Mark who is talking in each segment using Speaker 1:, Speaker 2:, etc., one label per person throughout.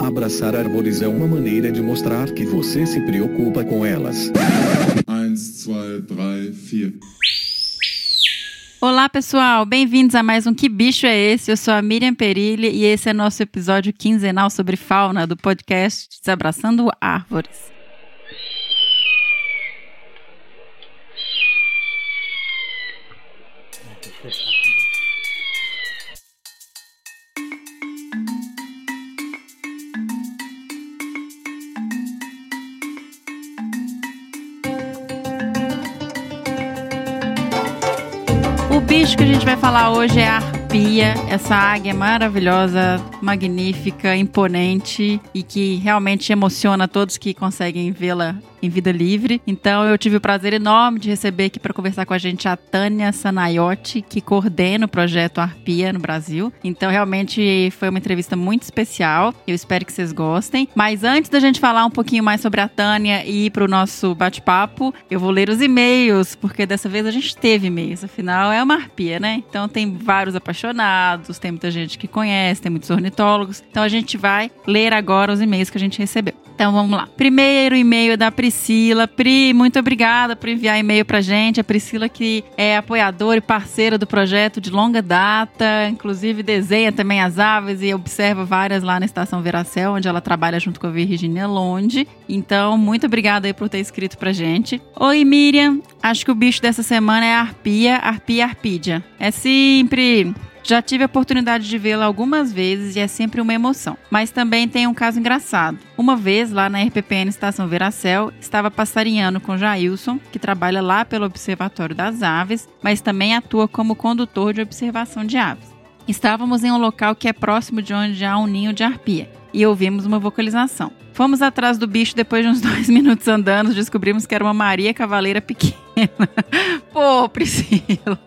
Speaker 1: Abraçar árvores é uma maneira de mostrar que você se preocupa com elas.
Speaker 2: 1, 2, 3, 4.
Speaker 3: Olá, pessoal! Bem-vindos a mais um Que Bicho é Esse? Eu sou a Miriam Perilli e esse é nosso episódio quinzenal sobre fauna do podcast Desabraçando Árvores. Bicho que a gente vai falar hoje é a arpia, essa águia maravilhosa, magnífica, imponente e que realmente emociona todos que conseguem vê-la em vida livre. Então eu tive o prazer enorme de receber aqui para conversar com a gente a Tânia Sanaiotti, que coordena o projeto Arpia no Brasil. Então realmente foi uma entrevista muito especial. Eu espero que vocês gostem. Mas antes da gente falar um pouquinho mais sobre a Tânia e ir para o nosso bate-papo, eu vou ler os e-mails, porque dessa vez a gente teve e-mails. Afinal, é uma arpia, né? Então tem vários apaixonados, tem muita gente que conhece, tem muitos ornitólogos. Então a gente vai ler agora os e-mails que a gente recebeu. Então vamos lá. Primeiro e-mail da Priscila. Pri, muito obrigada por enviar e-mail pra gente. A Priscila que é apoiadora e parceira do projeto de longa data, inclusive desenha também as aves e observa várias lá na Estação Veracel, onde ela trabalha junto com a Virginia Londe. Então, muito obrigada aí por ter escrito pra gente. Oi, Miriam. Acho que o bicho dessa semana é a arpia, arpia arpídia. É sempre já tive a oportunidade de vê-la algumas vezes e é sempre uma emoção. Mas também tem um caso engraçado. Uma vez, lá na RPPN Estação Veracel, estava passarinhando com Jailson, que trabalha lá pelo Observatório das Aves, mas também atua como condutor de observação de aves. Estávamos em um local que é próximo de onde há um ninho de arpia e ouvimos uma vocalização. Fomos atrás do bicho depois de uns dois minutos andando, descobrimos que era uma Maria Cavaleira pequena. Pô, Priscila.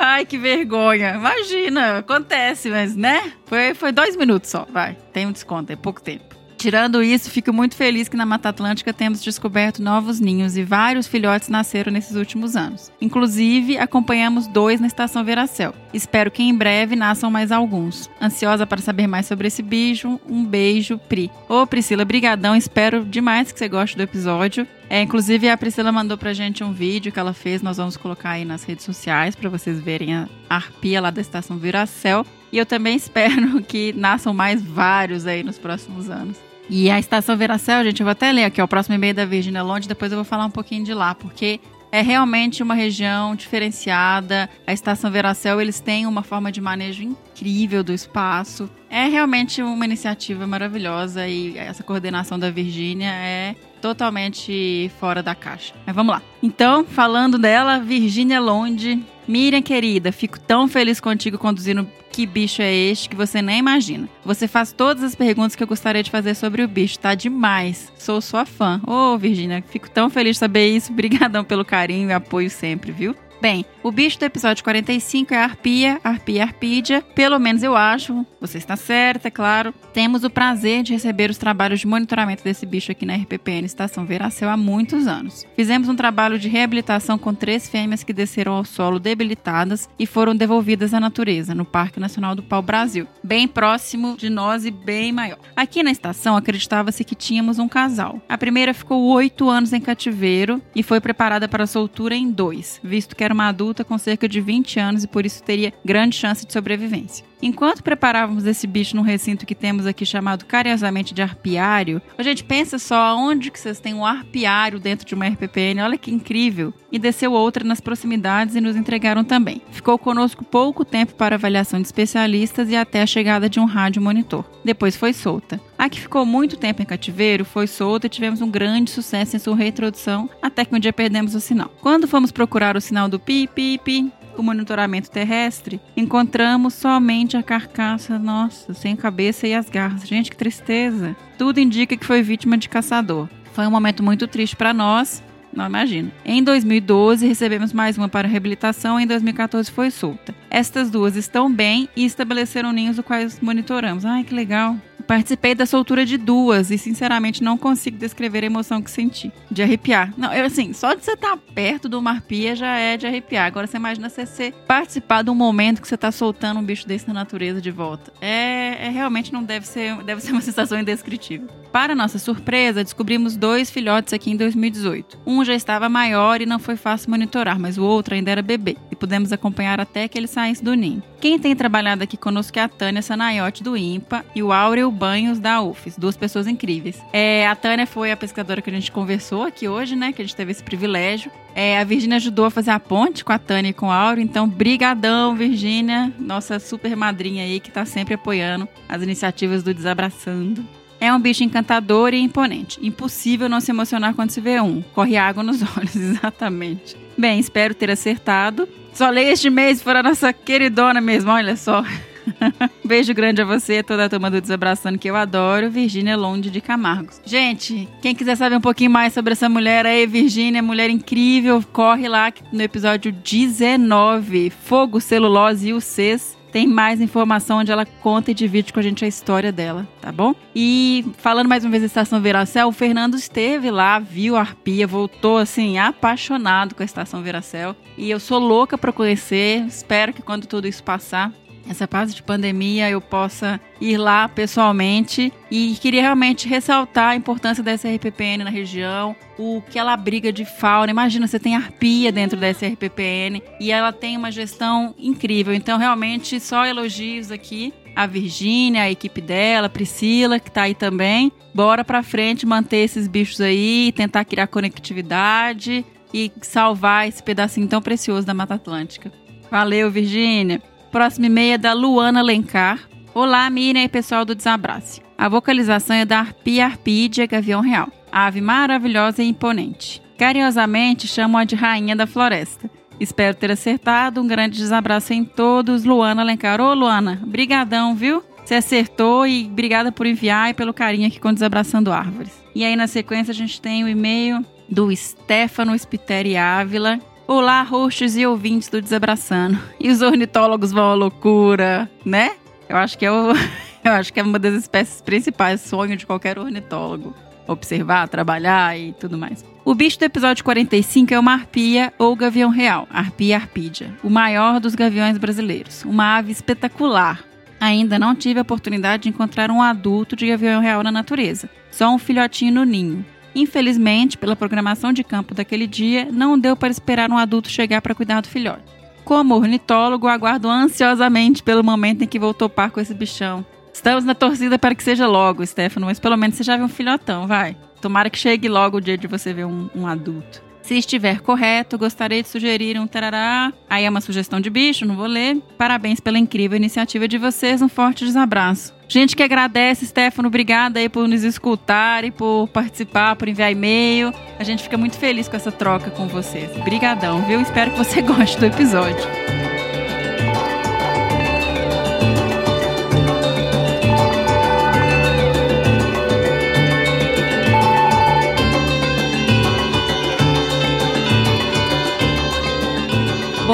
Speaker 3: Ai, que vergonha. Imagina, acontece, mas né? Foi, foi dois minutos só, vai. Tem um desconto, é pouco tempo. Tirando isso, fico muito feliz que na Mata Atlântica temos descoberto novos ninhos e vários filhotes nasceram nesses últimos anos. Inclusive, acompanhamos dois na estação Veracel. Espero que em breve nasçam mais alguns. Ansiosa para saber mais sobre esse bicho, um beijo, Pri. Ô Priscila, brigadão, espero demais que você goste do episódio. É, inclusive, a Priscila mandou pra gente um vídeo que ela fez, nós vamos colocar aí nas redes sociais para vocês verem a arpia lá da estação Viracel. E eu também espero que nasçam mais vários aí nos próximos anos. E a estação Veracel, gente, eu vou até ler aqui, ó, o próximo e-mail da Virginia Londe, depois eu vou falar um pouquinho de lá, porque é realmente uma região diferenciada. A estação Veracel, eles têm uma forma de manejo incrível do espaço. É realmente uma iniciativa maravilhosa e essa coordenação da Virgínia é totalmente fora da caixa. Mas vamos lá. Então, falando dela, Virgínia Londe. Miriam, querida, fico tão feliz contigo conduzindo que bicho é este que você nem imagina. Você faz todas as perguntas que eu gostaria de fazer sobre o bicho, tá demais. Sou sua fã. Ô, oh, Virgínia, fico tão feliz de saber isso. Obrigadão pelo carinho e apoio sempre, viu? Bem, o bicho do episódio 45 é a arpia, arpia arpídia. Pelo menos eu acho, você está certa, é claro. Temos o prazer de receber os trabalhos de monitoramento desse bicho aqui na RPPN Estação Veracel há muitos anos. Fizemos um trabalho de reabilitação com três fêmeas que desceram ao solo debilitadas e foram devolvidas à natureza, no Parque Nacional do Pau Brasil, bem próximo de nós e bem maior. Aqui na estação acreditava-se que tínhamos um casal. A primeira ficou oito anos em cativeiro e foi preparada para a soltura em dois, visto que era uma adulta com cerca de 20 anos e por isso teria grande chance de sobrevivência. Enquanto preparávamos esse bicho num recinto que temos aqui chamado carinhosamente de arpiário, a gente pensa só onde que vocês têm um arpiário dentro de uma RPPN, olha que incrível. E desceu outra nas proximidades e nos entregaram também. Ficou conosco pouco tempo para avaliação de especialistas e até a chegada de um rádio monitor. Depois foi solta. A que ficou muito tempo em cativeiro foi solta e tivemos um grande sucesso em sua reintrodução, até que um dia perdemos o sinal. Quando fomos procurar o sinal do pi, pi, pi, o monitoramento terrestre, encontramos somente a carcaça, nossa, sem cabeça e as garras. Gente, que tristeza. Tudo indica que foi vítima de caçador. Foi um momento muito triste para nós. Não imagino. Em 2012, recebemos mais uma para reabilitação e em 2014 foi solta. Estas duas estão bem e estabeleceram ninhos os quais monitoramos. Ai, que legal. Participei da soltura de duas e, sinceramente, não consigo descrever a emoção que senti. De arrepiar. Não, eu assim, só de você estar tá perto de uma arpia já é de arrepiar. Agora você imagina você ser, participar de um momento que você está soltando um bicho desse na natureza de volta. É, é, realmente não deve ser, deve ser uma sensação indescritível. Para nossa surpresa, descobrimos dois filhotes aqui em 2018. Um já estava maior e não foi fácil monitorar, mas o outro ainda era bebê e pudemos acompanhar até que ele saísse do ninho. Quem tem trabalhado aqui conosco é a Tânia Sanaiotti do IMPA e o Áureo Banhos da UFES, duas pessoas incríveis. É, a Tânia foi a pescadora que a gente conversou aqui hoje, né? Que a gente teve esse privilégio. É, a Virgínia ajudou a fazer a ponte com a Tânia e com o Áureo, então brigadão, Virgínia, nossa super madrinha aí que tá sempre apoiando as iniciativas do Desabraçando. É um bicho encantador e imponente. Impossível não se emocionar quando se vê um. Corre água nos olhos, exatamente. Bem, espero ter acertado. Só leio este mês for a nossa queridona mesmo, olha só. Beijo grande a você, toda a turma do Desabraçando que eu adoro, Virgínia Londe de Camargos. Gente, quem quiser saber um pouquinho mais sobre essa mulher aí, Virgínia, mulher incrível, corre lá no episódio 19, Fogo, Celulose e o CES tem mais informação onde ela conta e divide com a gente a história dela, tá bom? E falando mais uma vez da Estação Veracel, o Fernando esteve lá, viu a arpia, voltou assim, apaixonado com a Estação Veracel. E eu sou louca para conhecer, espero que quando tudo isso passar, essa fase de pandemia eu possa ir lá pessoalmente e queria realmente ressaltar a importância da SRPPN na região, o que ela abriga de fauna. Imagina, você tem arpia dentro da SRPPN e ela tem uma gestão incrível. Então, realmente, só elogios aqui a Virgínia, a equipe dela, Priscila, que está aí também. Bora para frente manter esses bichos aí, tentar criar conectividade e salvar esse pedacinho tão precioso da Mata Atlântica. Valeu, Virgínia! Próximo e-mail é da Luana Lencar. Olá, Miriam e pessoal do Desabrace. A vocalização é da Arpia Arpídia Gavião Real, ave maravilhosa e imponente. Carinhosamente chamo-a de Rainha da Floresta. Espero ter acertado. Um grande desabraço em todos. Luana Lencar. Ô, Luana, brigadão, viu? Você acertou e obrigada por enviar e pelo carinho aqui com Desabraçando Árvores. E aí, na sequência, a gente tem o e-mail do Stefano Spiteri Ávila, Olá, hosts e ouvintes do Desabraçando. E os ornitólogos vão à loucura, né? Eu acho que é, o, eu acho que é uma das espécies principais, sonho de qualquer ornitólogo. Observar, trabalhar e tudo mais. O bicho do episódio 45 é uma arpia ou gavião real, arpia arpídia, o maior dos gaviões brasileiros. Uma ave espetacular. Ainda não tive a oportunidade de encontrar um adulto de gavião real na natureza, só um filhotinho no ninho. Infelizmente, pela programação de campo daquele dia, não deu para esperar um adulto chegar para cuidar do filhote. Como ornitólogo, aguardo ansiosamente pelo momento em que vou topar com esse bichão. Estamos na torcida para que seja logo, Stefano, mas pelo menos você já viu um filhotão, vai. Tomara que chegue logo o dia de você ver um, um adulto. Se estiver correto, gostaria de sugerir um tarará. Aí é uma sugestão de bicho, não vou ler. Parabéns pela incrível iniciativa de vocês. Um forte desabraço. Gente que agradece, Stefano, obrigada aí por nos escutar e por participar, por enviar e-mail. A gente fica muito feliz com essa troca com vocês. Obrigadão, viu? Espero que você goste do episódio.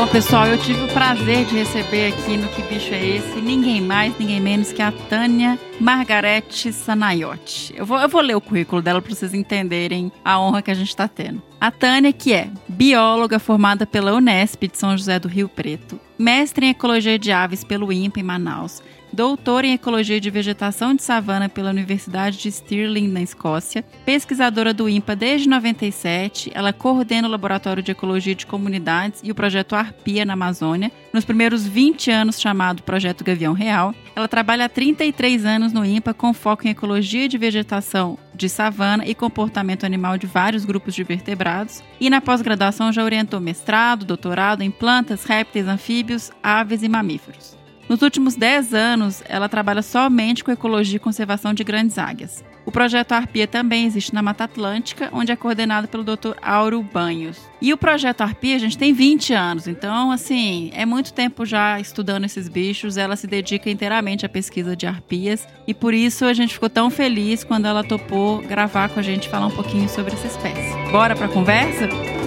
Speaker 3: Bom, pessoal, eu tive o prazer de receber aqui no Que Bicho é Esse ninguém mais, ninguém menos que a Tânia Margarete Sanaiotti. Eu vou, eu vou ler o currículo dela para vocês entenderem a honra que a gente está tendo. A Tânia, que é bióloga formada pela Unesp de São José do Rio Preto, mestre em Ecologia de Aves pelo INPA em Manaus, doutora em Ecologia de Vegetação de Savana pela Universidade de Stirling, na Escócia, pesquisadora do INPA desde 97, ela coordena o Laboratório de Ecologia de Comunidades e o projeto Arpia na Amazônia, nos primeiros 20 anos chamado Projeto Gavião Real. Ela trabalha há 33 anos no INPA com foco em ecologia de vegetação de savana e comportamento animal de vários grupos de vertebrados, e na pós-graduação já orientou mestrado, doutorado em plantas, répteis, anfíbios, aves e mamíferos. Nos últimos 10 anos, ela trabalha somente com ecologia e conservação de grandes águias. O projeto Arpia também existe na Mata Atlântica, onde é coordenado pelo Dr. Auro Banhos. E o projeto Arpia, a gente tem 20 anos, então, assim, é muito tempo já estudando esses bichos. Ela se dedica inteiramente à pesquisa de arpias e por isso a gente ficou tão feliz quando ela topou gravar com a gente falar um pouquinho sobre essa espécie. Bora para a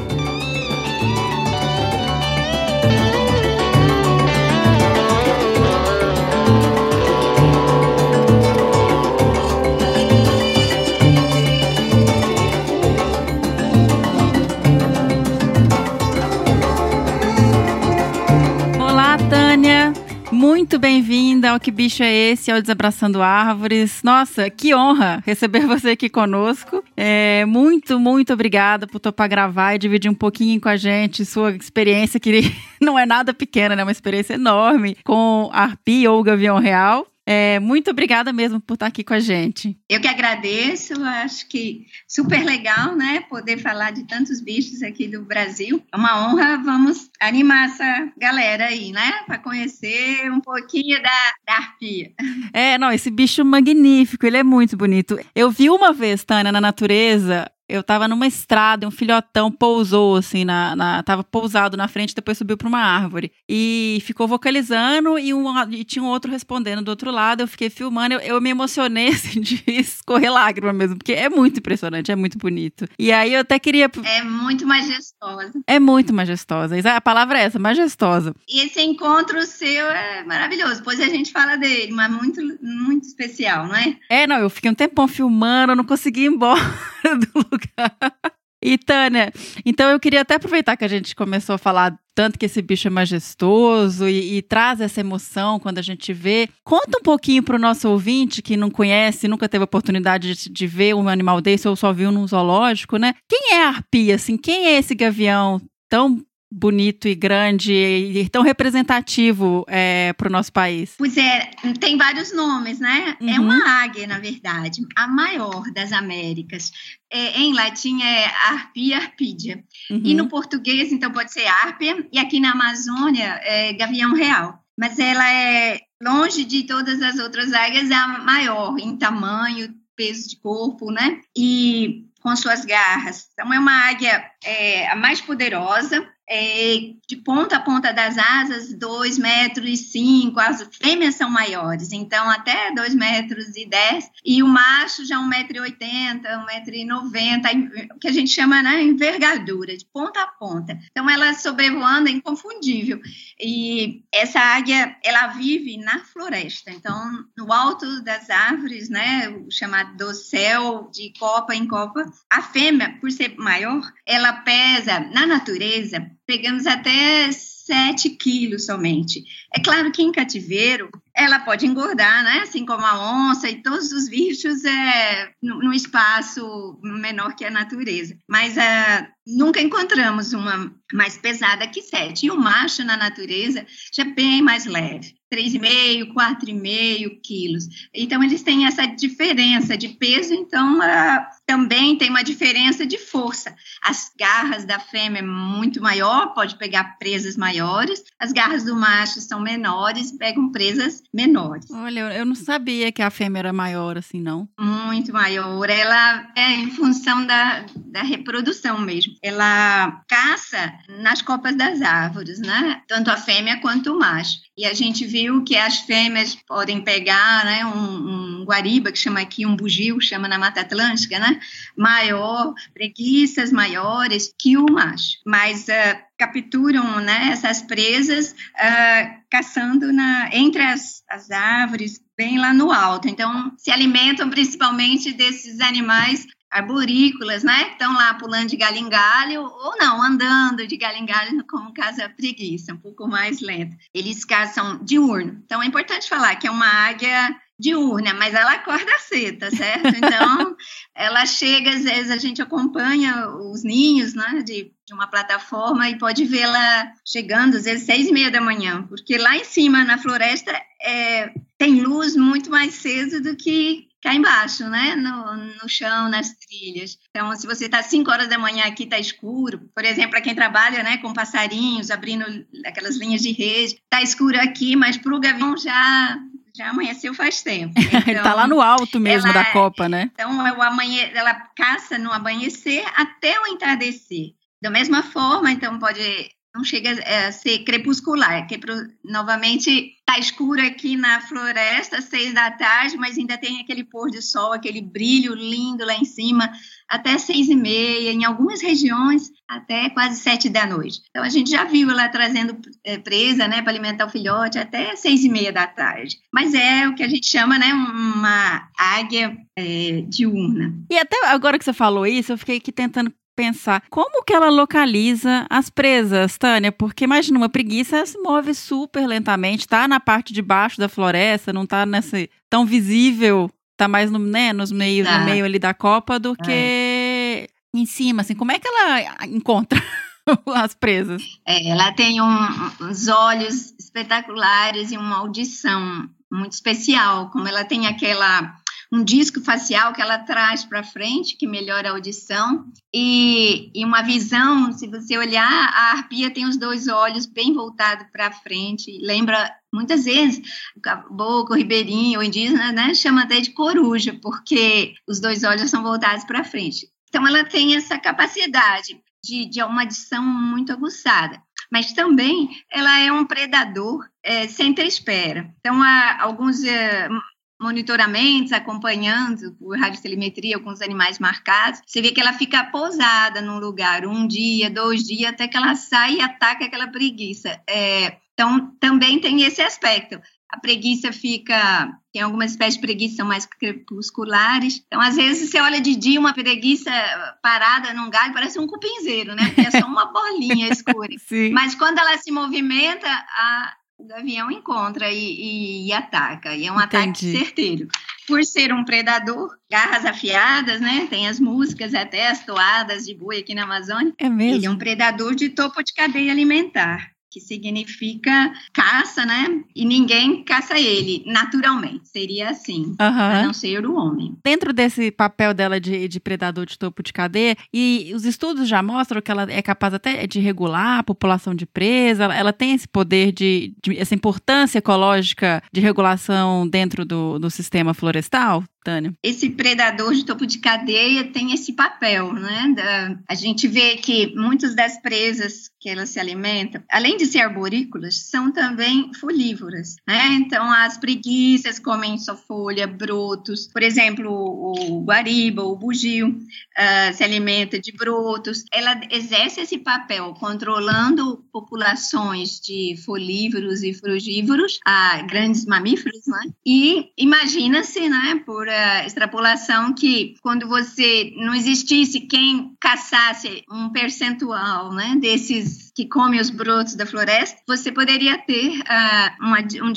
Speaker 3: conversa? muito bem-vinda ao Que Bicho é Esse, ao Desabraçando Árvores. Nossa, que honra receber você aqui conosco. É, muito, muito obrigada por topar gravar e dividir um pouquinho com a gente sua experiência, que não é nada pequena, né? É uma experiência enorme com a Arpi ou Gavião Real. É, muito obrigada mesmo por estar aqui com a gente.
Speaker 4: Eu que agradeço, acho que super legal, né? Poder falar de tantos bichos aqui do Brasil. É uma honra, vamos animar essa galera aí, né? Para conhecer um pouquinho da, da arpia.
Speaker 3: É, não, esse bicho magnífico, ele é muito bonito. Eu vi uma vez, Tânia, na natureza, eu tava numa estrada, um filhotão pousou assim na, na tava pousado na frente, depois subiu para uma árvore e ficou vocalizando e, um, e tinha um outro respondendo do outro lado. Eu fiquei filmando, eu, eu me emocionei assim, de escorrer lágrima mesmo, porque é muito impressionante, é muito bonito. E aí eu até queria
Speaker 4: É muito majestosa.
Speaker 3: É muito majestosa. A palavra é essa, majestosa.
Speaker 4: E esse encontro seu é maravilhoso. Depois a gente fala dele, mas muito muito especial, não é?
Speaker 3: É, não, eu fiquei um tempão filmando, eu não consegui ir embora do lugar lugar. E Tânia, então eu queria até aproveitar que a gente começou a falar tanto que esse bicho é majestoso e, e traz essa emoção quando a gente vê. Conta um pouquinho para o nosso ouvinte que não conhece, nunca teve oportunidade de, de, ver um animal desse ou só viu num zoológico, né? Quem é a arpia, assim? Quem é esse gavião tão bonito e grande e tão representativo é, para o nosso país?
Speaker 4: Pois é, tem vários nomes, né? É uhum. É uma águia, na verdade, a maior das Américas. É, em latim é Arpia arpídia. Uhum. E no português, então, pode ser Arpia, e aqui na Amazônia é Gavião Real. Mas ela é, longe de todas as outras águias, é a maior em tamanho, peso de corpo, né? E com suas garras. Então, é uma águia é, a mais poderosa, é, de ponta a ponta das asas, 2 metros e 5, as fêmeas são maiores, então até 2 metros e 10, e o macho já 1,80m, 1,90m, o que a gente chama né, envergadura, de ponta a ponta. Então ela sobrevoando é inconfundível. E essa águia, ela vive na floresta, então no alto das árvores, né, o chamado dossel, de copa em copa, a fêmea, por ser maior, ela pesa na natureza pegamos até 7 quilos somente. É claro que em cativeiro ela pode engordar, né? Assim como a onça e todos os bichos é no, espaço menor que a natureza. Mas uh, nunca encontramos uma mais pesada que 7. E o macho na natureza já é bem mais leve. 3,5, 4,5 quilos. Então, eles têm essa diferença de peso, então uh, também tem uma diferença de força. As garras da fêmea é muito maior, pode pegar presas maiores, as garras do macho são menores, pegam presas menores.
Speaker 3: Olha, eu não sabia que a fêmea era maior assim, não.
Speaker 4: Muito maior. Ela é em função da, da reprodução mesmo. Ela caça nas copas das árvores, né? Tanto a fêmea quanto o macho. E a gente viu que as fêmeas podem pegar né, um, um guariba, que chama aqui um bugio, chama na Mata Atlântica, né? Maior, preguiças maiores que o macho. Mas uh, capturam né, essas presas uh, caçando na, entre as, as árvores, bem lá no alto. Então, se alimentam principalmente desses animais arborícolas, né? Que estão lá pulando de galho em galho, ou não, andando de galho em galho, como caso a preguiça, um pouco mais lenta. Eles caçam diurno. Então, é importante falar que é uma águia diurna, mas ela acorda cedo, tá certo? Então, ela chega, às vezes a gente acompanha os ninhos, né, de, de uma plataforma e pode vê-la chegando, às vezes, seis e meia da manhã, porque lá em cima, na floresta, é, tem luz muito mais cedo do que cá embaixo, né? No, no chão, nas trilhas. Então, se você está 5 horas da manhã aqui, está escuro. Por exemplo, para quem trabalha né, com passarinhos, abrindo aquelas linhas de rede, está escuro aqui, mas para o gavião já já amanheceu faz tempo.
Speaker 3: Então, está lá no alto mesmo ela, da copa, né?
Speaker 4: Então, o amanhe, ela caça no amanhecer até o entardecer. Da mesma forma, então, pode não chega a ser crepuscular, que é pro, novamente está escuro aqui na floresta, seis da tarde, mas ainda tem aquele pôr de sol, aquele brilho lindo lá em cima, até seis e meia, em algumas regiões até quase sete da noite. Então a gente já viu ela trazendo é, presa, né, para alimentar o filhote até seis e meia da tarde. Mas é o que a gente chama, né, uma águia é, diurna.
Speaker 3: E até agora que você falou isso, eu fiquei aqui tentando pensar como que ela localiza as presas, Tânia, porque imagina uma preguiça, ela se move super lentamente, tá na parte de baixo da floresta, não tá nessa tão visível, tá mais no, né, nos meios, tá. no meio ali da copa do é. que em cima, assim, como é que ela encontra as presas?
Speaker 4: É, ela tem um, uns olhos espetaculares e uma audição muito especial, como ela tem aquela um disco facial que ela traz para frente, que melhora a audição, e, e, uma visão, se você olhar, a arpia tem os dois olhos bem voltados para frente, lembra muitas vezes o caboclo, o ribeirinho, o indígena, né, chama até de coruja, porque os dois olhos são voltados para frente. Então, ela tem essa capacidade de, de uma adição muito aguçada. Mas também ela é um predador é, sem ter espera. Então, há alguns é, monitoramentos, acompanhando por radiotelemetria alguns animais marcados, você vê que ela fica pousada num lugar um dia, dois dias, até que ela sai e ataca aquela preguiça. É, então, também tem esse aspecto. A preguiça fica. Tem algumas espécies de preguiça são mais crepusculares. Então, às vezes, você olha de dia uma preguiça parada num galho, parece um cupinzeiro, né? Porque é só uma bolinha escura. Mas quando ela se movimenta, a, o gavião encontra e, e, e ataca. E é um Entendi. ataque certeiro. Por ser um predador, garras afiadas, né? Tem as músicas, até as toadas de boi aqui na Amazônia.
Speaker 3: É mesmo?
Speaker 4: Ele é um predador de topo de cadeia alimentar que significa caça, né? E ninguém caça ele, naturalmente. Seria assim, uhum. a não ser o homem.
Speaker 3: Dentro desse papel dela de, de, predador de topo de cadeia, e os estudos já mostram que ela é capaz até de regular a população de presa, ela, ela tem esse poder de, de, essa importância ecológica de regulação dentro do, do sistema florestal? Tânia?
Speaker 4: Esse predador de topo de cadeia tem esse papel, né? Da, a gente vê que muitas das presas que elas se alimentam, além de ser arborícolas, são também folívoras, né? Então, as preguiças comem só folha, brotos. Por exemplo, o guariba, o bugio, uh, se alimenta de brotos. Ela exerce esse papel controlando populações de folívoros e frugívoros, a grandes mamíferos, né? E imagina-se, né, por extrapolação que quando você não existisse quem caçasse um percentual né, desses que comem os brotos da floresta, você poderia ter uh, uma, um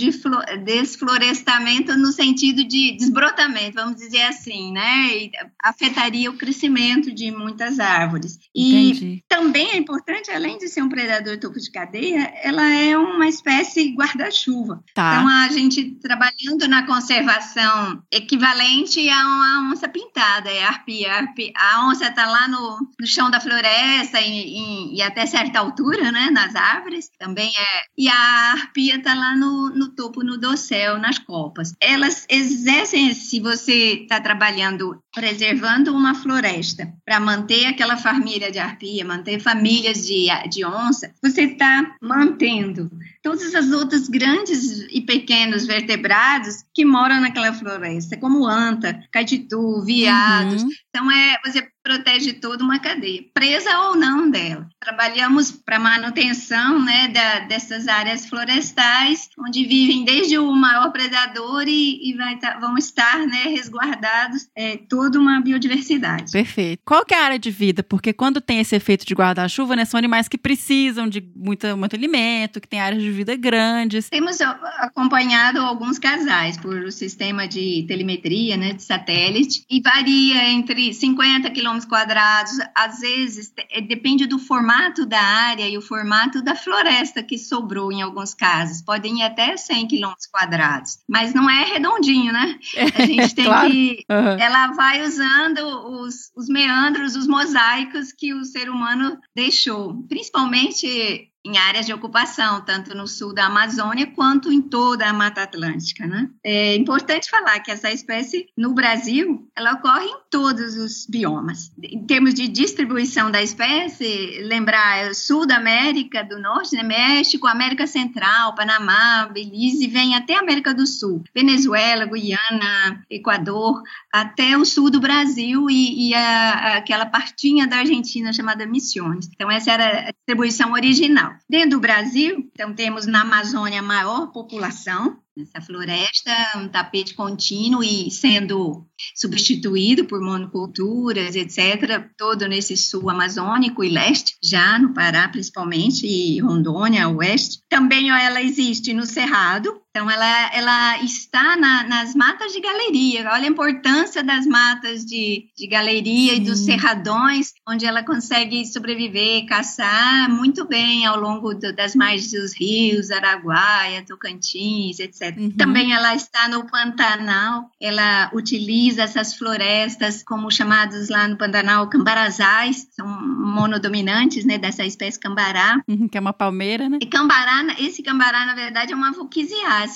Speaker 4: desflorestamento no sentido de desbrotamento, vamos dizer assim, né? E afetaria o crescimento de muitas árvores. E Entendi. também é importante, além de ser um predador topo de cadeia, ela é uma espécie guarda-chuva. Tá. Então, a gente trabalhando na conservação equivalente a uma onça pintada, é a arpia. A onça está lá no, no chão da floresta e, e, e até certa altura altura, né, nas árvores, também é. E a arpia está lá no, no topo, no dossel, nas copas. Elas exercem, se você está trabalhando, preservando uma floresta, para manter aquela família de arpia, manter famílias de, de onça, você está mantendo todas as outras grandes e pequenos vertebrados que moram naquela floresta, como anta, caititu, viados. Uhum. Então, é, você protege toda uma cadeia, presa ou não dela. Trabalhamos para manutenção né, da, dessas áreas florestais, onde vivem desde o maior predador e, e vai tá, vão estar né, resguardados é, toda uma biodiversidade.
Speaker 3: Perfeito. Qual que é a área de vida? Porque quando tem esse efeito de guarda-chuva, né, são animais que precisam de muito, muito alimento, que têm áreas de vida grandes.
Speaker 4: Temos acompanhado alguns casais por o sistema de telemetria, né, de satélite, e varia entre 50 quilômetros quilômetros quadrados, às vezes é, depende do formato da área e o formato da floresta que sobrou em alguns casos. Podem ir até 100 quilômetros quadrados, mas não é redondinho, né? A gente tem claro. que. Uhum. Ela vai usando os, os meandros, os mosaicos que o ser humano deixou, principalmente em áreas de ocupação, tanto no sul da Amazônia quanto em toda a Mata Atlântica. Né? É importante falar que essa espécie, no Brasil, ela ocorre em todos os biomas. Em termos de distribuição da espécie, lembrar sul da América do Norte, né? México, América Central, Panamá, Belize, vem até a América do Sul, Venezuela, Guiana, Equador, até o sul do Brasil e, e a, aquela partinha da Argentina chamada Missões. Então, essa era distribuição original. Dentro do Brasil, então temos na Amazônia a maior população, Essa floresta um tapete contínuo e sendo substituído por monoculturas, etc., todo nesse sul amazônico e leste, já no Pará principalmente, e Rondônia, oeste. Também ela existe no Cerrado, então, ela, ela está na, nas matas de galeria. Olha a importância das matas de, de galeria Sim. e dos cerradões, onde ela consegue sobreviver, caçar muito bem ao longo do, das margens dos rios, Araguaia, Tocantins, etc. Uhum. Também ela está no Pantanal, ela utiliza essas florestas como chamados lá no Pantanal cambarazais, são monodominantes né, dessa espécie cambará.
Speaker 3: Uhum, que é uma palmeira, né?
Speaker 4: E cambará, esse cambará, na verdade, é uma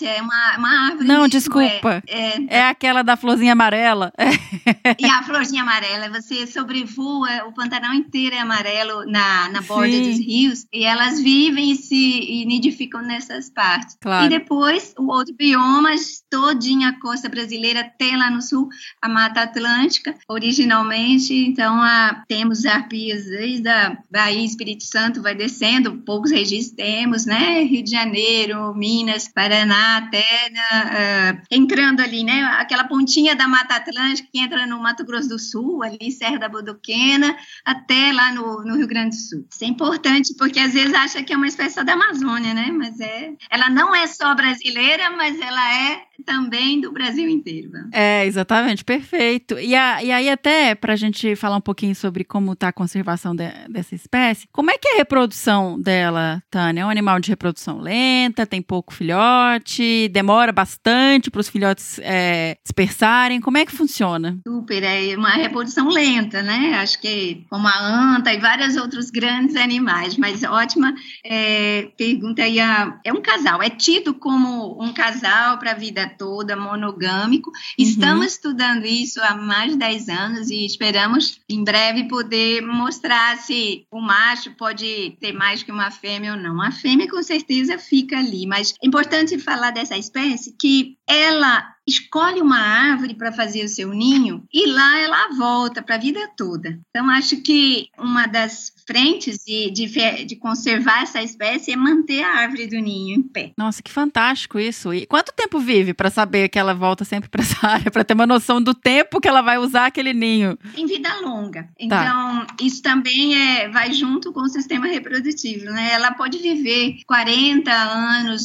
Speaker 4: é uma, uma árvore.
Speaker 3: Não, desculpa. É, é, é, aquela da florzinha amarela.
Speaker 4: E a florzinha amarela, você sobrevoa, o Pantanal inteiro é amarelo na, na borda Sim. dos rios, e elas vivem e se e nidificam nessas partes. Claro. E depois, o outro bioma, todinha a costa brasileira, até lá no sul, a Mata Atlântica, originalmente. Então, a, temos arpias desde a Bahia, Espírito Santo, vai descendo, poucos registros temos, né? Rio de Janeiro, Minas, Paraná até uh, entrando ali, né? Aquela pontinha da Mata Atlântica que entra no Mato Grosso do Sul, ali Serra da Bodoquena, até lá no, no Rio Grande do Sul. Isso é importante porque às vezes acha que é uma espécie da Amazônia, né? Mas é, ela não é só brasileira, mas ela é também do Brasil inteiro.
Speaker 3: É, exatamente, perfeito. E, a, e aí, até para a gente falar um pouquinho sobre como está a conservação de, dessa espécie, como é que é a reprodução dela, Tânia? É um animal de reprodução lenta, tem pouco filhote, demora bastante para os filhotes é, dispersarem. Como é que funciona?
Speaker 4: Super, é uma reprodução lenta, né? Acho que como a anta e vários outros grandes animais, mas ótima é, pergunta aí. é um casal, é tido como um casal para a vida toda, monogâmico. Uhum. Estamos estudando isso há mais de 10 anos e esperamos em breve poder mostrar se o macho pode ter mais que uma fêmea ou não. A fêmea com certeza fica ali, mas é importante falar dessa espécie que ela escolhe uma árvore para fazer o seu ninho e lá ela volta para a vida toda. Então, acho que uma das frentes de, de, de, conservar essa espécie é manter a árvore do ninho em pé.
Speaker 3: Nossa, que fantástico isso. E quanto tempo vive para saber que ela volta sempre para essa área, para ter uma noção do tempo que ela vai usar aquele ninho?
Speaker 4: Em vida longa. Tá. Então, tá. isso também é, vai junto com o sistema reprodutivo, né? Ela pode viver 40 anos,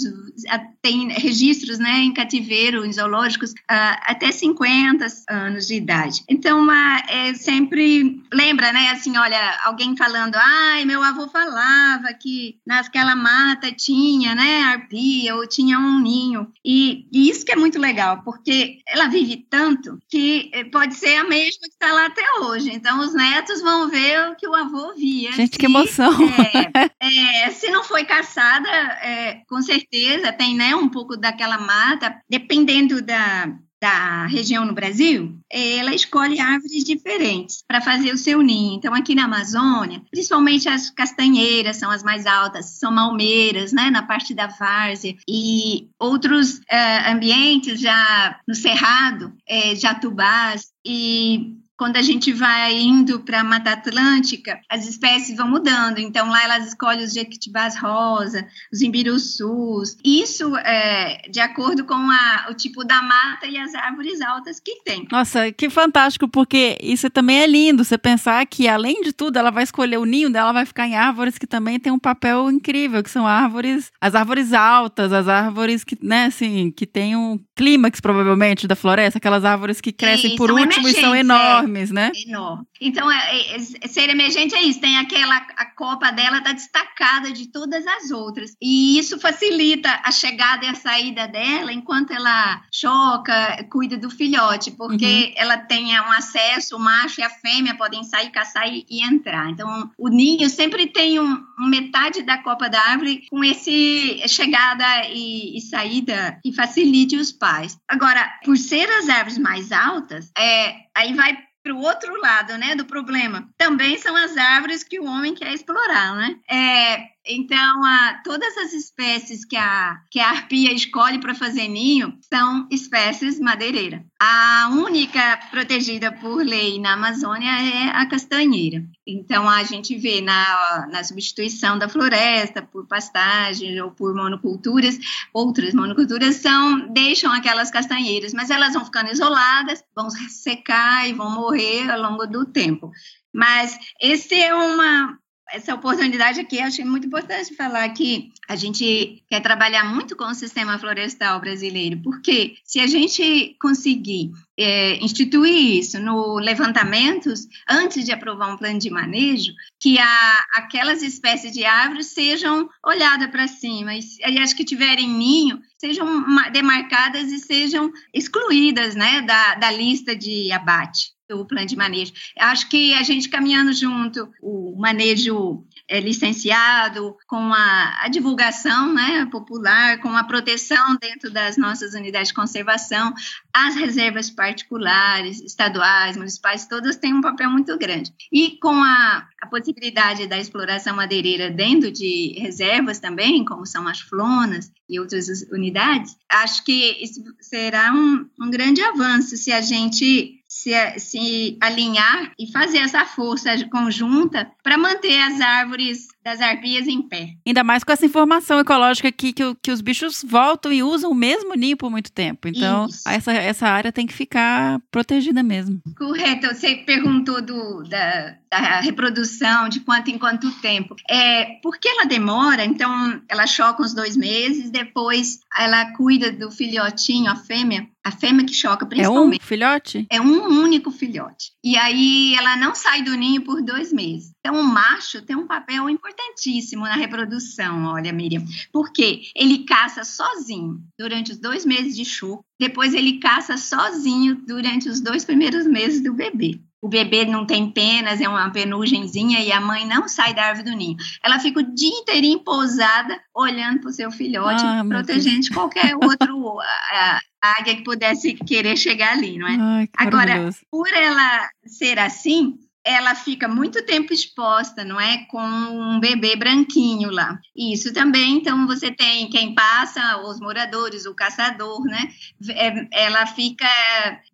Speaker 4: tem registros né, em cativeiro, em zoológicos, uh, até 50 anos de idade. Então, é sempre lembra, né? Assim, olha, alguém falando, ai, meu avô falava que naquela mata tinha, né, arpia ou tinha um ninho. E, e isso que é muito legal, porque ela vive tanto que eh, pode ser a mesma que está lá até hoje. Então, os netos vão ver o que o avô via.
Speaker 3: Gente, que emoção!
Speaker 4: É, é, se não foi caçada, é, com certeza tem, né? um pouco daquela mata, dependendo da, da região no Brasil, ela escolhe árvores diferentes para fazer o seu ninho. Então, aqui na Amazônia, principalmente as castanheiras são as mais altas, são malmeiras, né, na parte da várzea, e outros uh, ambientes já no cerrado, é, jatubás e quando a gente vai indo para a Mata Atlântica, as espécies vão mudando. Então, lá elas escolhem os jequitibás rosa, os imbiruçus. Isso é de acordo com a, o tipo da mata e as árvores altas que tem.
Speaker 3: Nossa, que fantástico, porque isso também é lindo. Você pensar que, além de tudo, ela vai escolher o ninho dela, vai ficar em árvores que também tem um papel incrível, que são árvores, as árvores altas, as árvores que, né, assim, que tem um clímax, provavelmente, da floresta, aquelas árvores que crescem por último e são enormes. É enormes, né?
Speaker 4: Enorme. Então, é, é, ser emergente é isso, tem aquela, a copa dela tá destacada de todas as outras. E isso facilita a chegada e a saída dela enquanto ela choca, cuida do filhote, porque uhum. ela tem um acesso, o macho e a fêmea podem sair, caçar e, e entrar. Então, o ninho sempre tem um, metade da copa da árvore com esse chegada e, e saída que facilite os pais. Agora, por ser as árvores mais altas, é, aí vai para o outro lado, né, do problema. Também são as árvores que o homem quer explorar, né? É, Então, a, todas as espécies que a, que a arpia escolhe para fazer ninho são espécies madeireiras. A única protegida por lei na Amazônia é a castanheira. Então, a gente vê na, na substituição da floresta por pastagem ou por monoculturas, outras monoculturas são, deixam aquelas castanheiras, mas elas vão ficando isoladas, vão secar e vão morrer ao longo do tempo. Mas esse é uma, essa oportunidade aqui, achei muito importante falar que a gente quer trabalhar muito com o sistema florestal brasileiro, porque se a gente conseguir é, instituir isso no levantamentos, antes de aprovar um plano de manejo, que a, aquelas espécies de árvores sejam olhadas para cima, e, e as que tiverem ninho sejam demarcadas e sejam excluídas né, da, da lista de abate o plano de manejo. Acho que a gente caminhando junto, o manejo é, licenciado, com a, a, divulgação né, popular, com a proteção dentro das nossas unidades de conservação, as reservas particulares, estaduais, municipais, todas têm um papel muito grande. E com a, a possibilidade da exploração madeireira dentro de reservas também, como são as flonas e outras unidades, acho que isso será um, um grande avanço se a gente se, se alinhar e fazer essa força conjunta para manter as árvores das arpias em pé.
Speaker 3: Ainda mais com essa informação ecológica aqui que, que os bichos voltam e usam o mesmo ninho por muito tempo. Então, essa, essa área tem que ficar protegida mesmo.
Speaker 4: Correto. Você perguntou do, da, da reprodução, de quanto em quanto tempo. É, porque ela demora, então ela choca uns dois meses, depois ela cuida do filhotinho, a fêmea, a fêmea que choca principalmente.
Speaker 3: É um filhote?
Speaker 4: É um único filhote. E aí ela não sai do ninho por dois meses. Então o macho tem um papel importantíssimo na reprodução, olha, Miriam. Porque ele caça sozinho durante os dois meses de choco, depois ele caça sozinho durante os dois primeiros meses do bebê o bebê não tem penas, é uma penugemzinha e a mãe não sai da árvore do ninho. Ela fica o dia inteirinho pousada, olhando para o seu filhote, ah, protegendo de qualquer outro a, a águia que pudesse querer chegar ali, não é?
Speaker 3: Ai,
Speaker 4: Agora, por ela ser assim, ela fica muito tempo exposta, não é? Com um bebê branquinho lá. Isso também, então, você tem quem passa, os moradores, o caçador, né? É, ela fica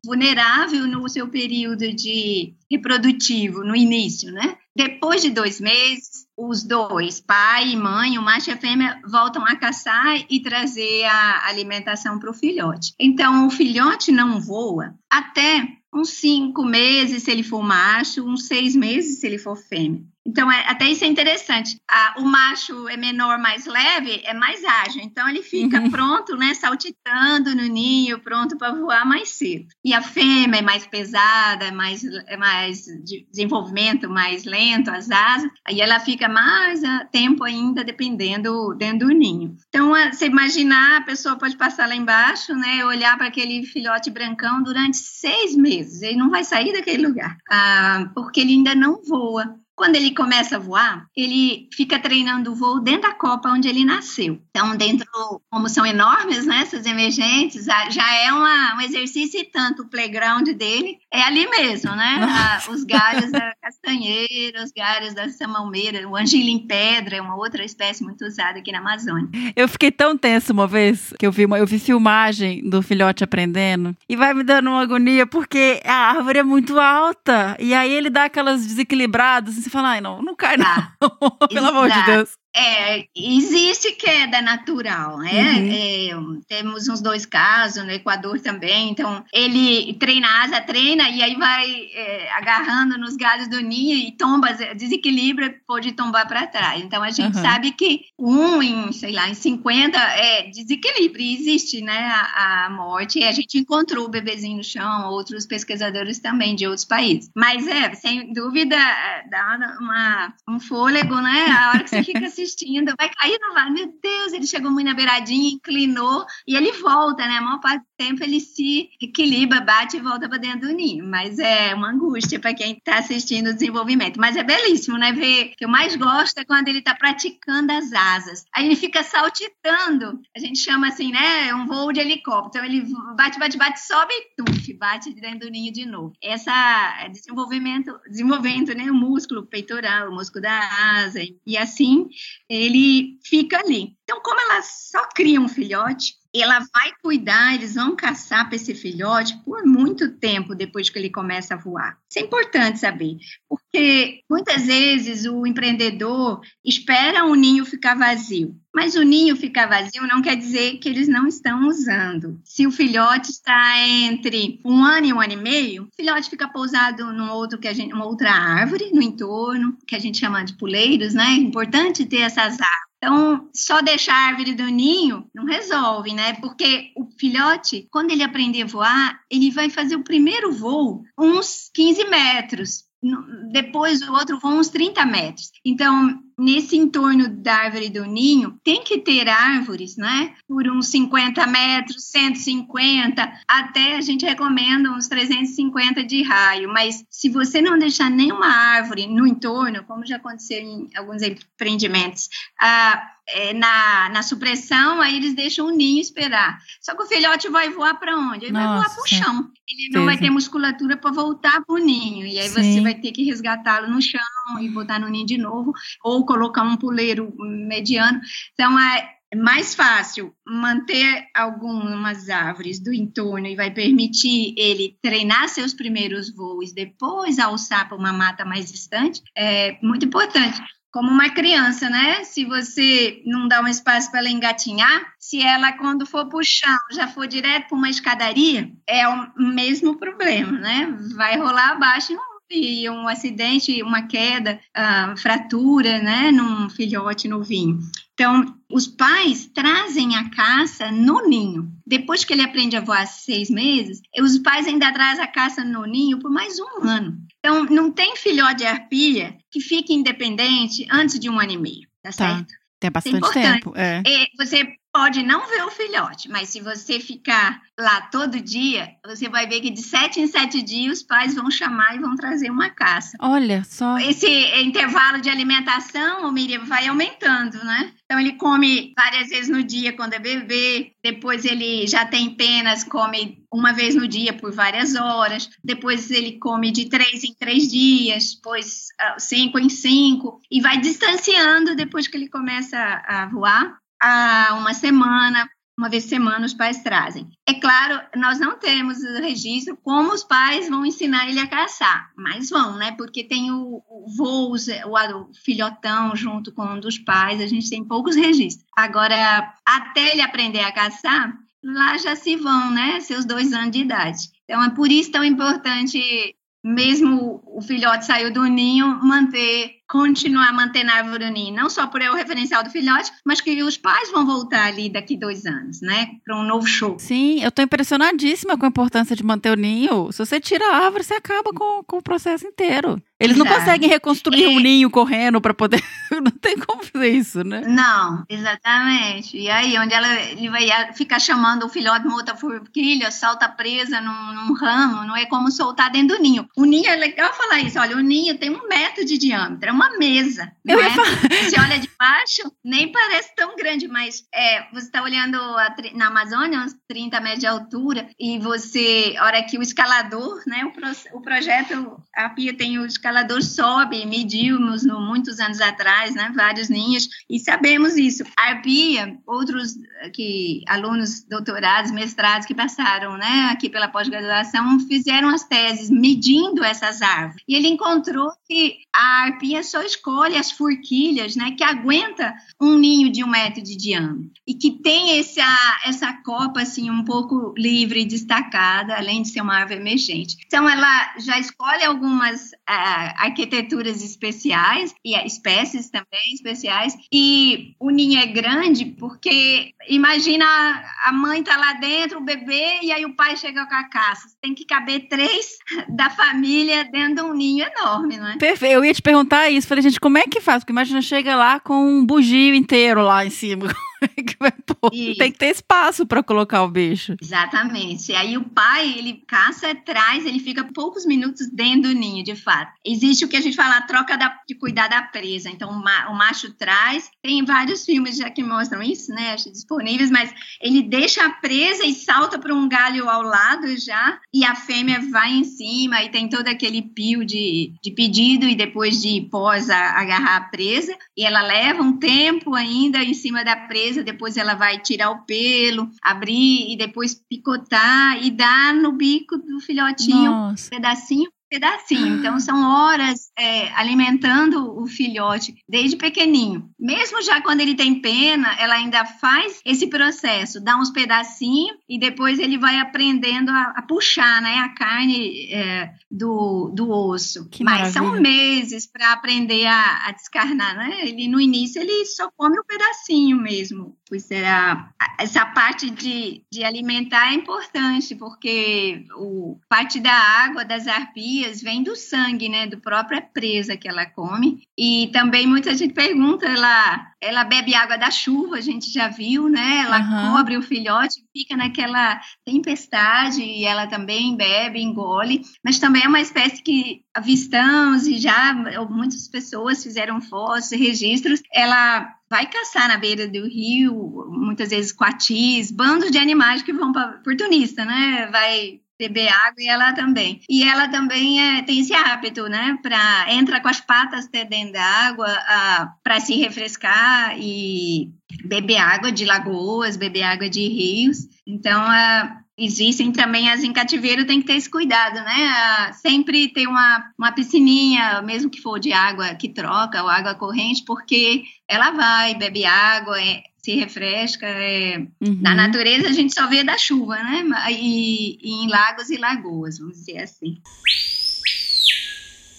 Speaker 4: vulnerável no seu período de reprodutivo, no início, né? Depois de dois meses, os dois, pai e mãe, o macho e a fêmea, voltam a caçar e trazer a alimentação para o filhote. Então, o filhote não voa até uns cinco meses se ele for macho, uns seis meses se ele for fêmea. Então, é, até isso é interessante. A, o macho é menor, mais leve, é mais ágil. Então, ele fica uhum. pronto, né, saltitando no ninho, pronto para voar mais cedo. E a fêmea é mais pesada, é mais, é mais de desenvolvimento mais lento, as asas. Aí ela fica mais ah, tempo ainda dependendo dentro do ninho. Então, você imaginar, a pessoa pode passar lá embaixo, né, olhar para aquele filhote brancão durante seis meses. Ele não vai sair daquele lugar, ah, porque ele ainda não voa. Quando ele começa a voar, ele fica treinando o voo dentro da copa onde ele nasceu. Então, dentro, como são enormes, né, essas emergentes, já é uma, um exercício e tanto. O playground dele é ali mesmo, né? A, os galhos da castanheira, os galhos da samambeira, o angilim pedra é uma outra espécie muito usada aqui na Amazônia.
Speaker 3: Eu fiquei tão tenso uma vez que eu vi, uma, eu vi filmagem do filhote aprendendo e vai me dando uma agonia porque a árvore é muito alta e aí ele dá aquelas desequilibradas você fala, ai, não, não cai não. Ah, Pelo amor de Deus.
Speaker 4: É, existe queda natural, né? Uhum. É, temos uns dois casos no Equador também. Então, ele treina a asa, treina e aí vai é, agarrando nos galhos do ninho e tomba, desequilibra, pode tombar para trás. Então, a gente uhum. sabe que um em, sei lá, em 50 é desequilíbrio. Existe, né, a, a, morte. E a gente encontrou o bebezinho no chão, outros pesquisadores também de outros países. Mas é, sem dúvida, é, dá uma, um fôlego, né? A hora que você fica assistindo assistindo, vai cair no vale. Meu Deus, ele chegou muito na beiradinha, inclinou e ele volta, né? A maior parte do tempo ele se equilibra, bate e volta para dentro do ninho. Mas é uma angústia para quem está assistindo o desenvolvimento. Mas é belíssimo, né? Ver que eu mais gosto é quando ele está praticando as asas. Aí ele fica saltitando. A gente chama assim, né? Um voo de helicóptero. Então ele bate, bate, bate, sobe e tuf, bate dentro do ninho de novo. Essa é desenvolvimento, desenvolvendo, né? O músculo peitoral, o músculo da asa e assim ele fica ali. Então, como ela só cria um filhote, ela vai cuidar, eles vão caçar para esse filhote por muito tempo depois que ele começa a voar. Isso é importante saber, porque muitas vezes o empreendedor espera o ninho ficar vazio, mas o ninho ficar vazio não quer dizer que eles não estão usando. Se o filhote está entre um ano e um ano e meio, o filhote fica pousado num outro que a gente, uma outra árvore no entorno, que a gente chama de puleiros, né? É importante ter essas árvores então, só deixar a árvore do ninho não resolve, né? Porque o filhote, quando ele aprender a voar, ele vai fazer o primeiro voo uns 15 metros. Depois o outro voo uns 30 metros. Então, nesse entorno da árvore do ninho, tem que ter árvores, né? Por uns 50 metros, 150, até a gente recomenda uns 350 de raio. Mas se você não deixar nenhuma árvore no entorno, como já aconteceu em alguns empreendimentos, ah, é, na, na supressão, aí eles deixam o ninho esperar. Só que o filhote vai voar para onde? Ele Nossa. vai voar para o chão. Ele não vai ter musculatura para voltar para o ninho. E aí Sim. você vai ter que resgatá-lo no chão e botar no ninho de novo, ou colocar um puleiro mediano. Então, é mais fácil manter algumas árvores do entorno e vai permitir ele treinar seus primeiros voos, depois alçar para uma mata mais distante, é muito importante como uma criança, né? Se você não dá um espaço para ela engatinhar, se ela, quando for para o chão, já for direto para uma escadaria, é o mesmo problema, né? Vai rolar abaixo e não e um acidente, uma queda, uh, fratura, né, num filhote novinho. Então, os pais trazem a caça no ninho. Depois que ele aprende a voar seis meses, os pais ainda trazem a caça no ninho por mais um ano. Então, não tem filhote de arpia que fique independente antes de um ano e meio, tá, tá. certo?
Speaker 3: Tem bastante é tempo. É.
Speaker 4: Você pode não ver o filhote, mas se você ficar lá todo dia, você vai ver que de sete em sete dias os pais vão chamar e vão trazer uma caça.
Speaker 3: Olha só.
Speaker 4: Esse intervalo de alimentação, o Miriam, vai aumentando, né? Então ele come várias vezes no dia quando é bebê, depois ele já tem penas, come uma vez no dia por várias horas, depois ele come de três em três dias, depois ah, cinco em cinco, e vai distanciando depois que ele começa a voar uma semana, uma vez por semana os pais trazem. É claro, nós não temos registro como os pais vão ensinar ele a caçar, mas vão, né? Porque tem o, o o, o filhotão junto com um dos pais, a gente tem poucos registros. Agora, até ele aprender a caçar, lá já se vão, né? Seus dois anos de idade. Então, é por isso tão importante, mesmo o filhote saiu do ninho, manter continuar mantendo a árvore unida, não só por o referencial do filhote, mas que os pais vão voltar ali daqui dois anos, né, para um novo show.
Speaker 3: Sim, eu estou impressionadíssima com a importância de manter o ninho. Se você tira a árvore, você acaba com, com o processo inteiro. Eles Exato. não conseguem reconstruir é. um ninho correndo para poder. não tem como fazer isso, né?
Speaker 4: Não, exatamente. E aí, onde ela ele vai ficar chamando o filhote de uma outra forquilha, solta presa num, num, ramo, não é como soltar dentro do ninho. O ninho é legal falar isso. Olha, o ninho tem um metro de diâmetro, é uma mesa. Eu é? Você olha de baixo, nem parece tão grande, mas é, você está olhando a, na Amazônia, uns 30 metros de altura, e você, hora que o escalador, né, o, pro, o projeto, a Pia tem o escalador sobe, medimos no, muitos anos atrás, né, vários ninhos, e sabemos isso. A Arpia, outros que alunos doutorados, mestrados que passaram, né, aqui pela pós-graduação, fizeram as teses medindo essas árvores. E ele encontrou que a arpia só escolhe as forquilhas, né, que aguenta um ninho de um metro de diâmetro e que tem essa, essa copa assim um pouco livre e destacada, além de ser uma árvore emergente. Então ela já escolhe algumas uh, arquiteturas especiais e espécies também especiais e o ninho é grande porque imagina a mãe tá lá dentro, o bebê e aí o pai chega com a caça. Tem que caber três da família dentro de um ninho enorme, não é?
Speaker 3: Perfeito. Eu ia te perguntar isso. Falei, gente, como é que faz? Porque imagina, chega lá com um bugio inteiro lá em cima. Tem que ter espaço para colocar o bicho.
Speaker 4: Exatamente. E aí o pai, ele caça atrás, ele fica poucos minutos dentro do ninho, de fato. Existe o que a gente fala, a troca da, de cuidar da presa. Então, o macho traz. Tem vários filmes já que mostram isso, né? Acho disponíveis, mas ele deixa a presa e salta para um galho ao lado já, e a fêmea vai em cima, e tem todo aquele pio de, de pedido e depois de pós a, agarrar a presa, e ela leva um tempo ainda em cima da presa, depois ela vai tirar o pelo, abrir e depois picotar e dar no bico do filhotinho Nossa. um pedacinho pedacinho. Então, são horas é, alimentando o filhote desde pequenininho. Mesmo já quando ele tem pena, ela ainda faz esse processo, dá uns pedacinhos e depois ele vai aprendendo a, a puxar né, a carne é, do, do osso. Que Mas maravilha. são meses para aprender a, a, descarnar. Né? Ele, no início, ele só come um pedacinho mesmo. Pois será. Essa parte de, de alimentar é importante, porque o, parte da água das arpias vem do sangue, né, do própria presa que ela come. E também muita gente pergunta, ela, ela bebe água da chuva, a gente já viu, né? Ela uhum. cobre o filhote, fica naquela tempestade e ela também bebe, engole. Mas também é uma espécie que avistamos e já muitas pessoas fizeram fotos e registros. Ela vai caçar na beira do rio, muitas vezes coatis, bandos de animais que vão para oportunista, né? Vai beber água e ela também. E ela também é, tem esse hábito, né? Para entra com as patas dentro da água para se refrescar e beber água de lagoas, beber água de rios. Então, existem também as em cativeiro, tem que ter esse cuidado, né? sempre ter uma, uma piscininha, mesmo que for de água que troca ou água corrente, porque ela vai, bebe água, é, se refresca. É... Uhum. Na natureza a gente só vê da chuva, né? E, e em lagos e lagoas, vamos dizer assim.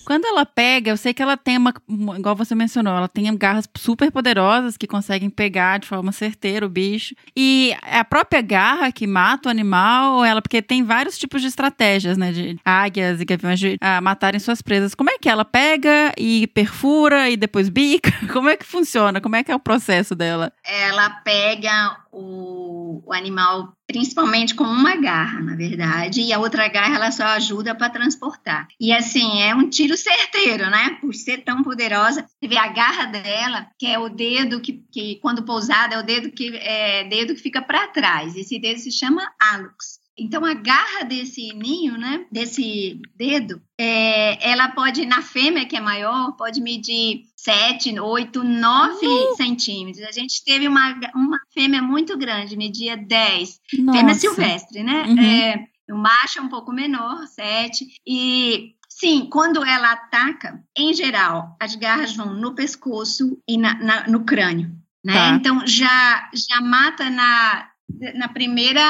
Speaker 3: Quando ela pega, eu sei que ela tem uma, igual você mencionou, ela tem garras super poderosas que conseguem pegar de forma certeira o bicho. E a própria garra que mata o animal, ela, porque tem vários tipos de estratégias, né, de águias e gaviões de a, matarem suas presas. Como é que ela pega e perfura e depois bica? Como é que funciona? Como é que é o processo dela?
Speaker 4: Ela pega o, o animal principalmente com uma garra, na verdade, e a outra garra ela só ajuda para transportar. E assim, é um tiro certeiro, né? Por ser tão poderosa, você vê a garra dela, que é o dedo que, que quando pousado é o dedo que é dedo que fica para trás. Esse dedo se chama hálux. Então, a garra desse ninho, né, desse dedo, é, ela pode, na fêmea, que é maior, pode medir 7, 8, 9 uh! centímetros. A gente teve uma, uma fêmea muito grande, media 10. Nossa. Fêmea silvestre, né? Uhum. É, o macho é um pouco menor, 7. E Sim, quando ela ataca, em geral, as garras vão no pescoço e na, na, no crânio. Né? Tá. Então já, já mata na, na primeira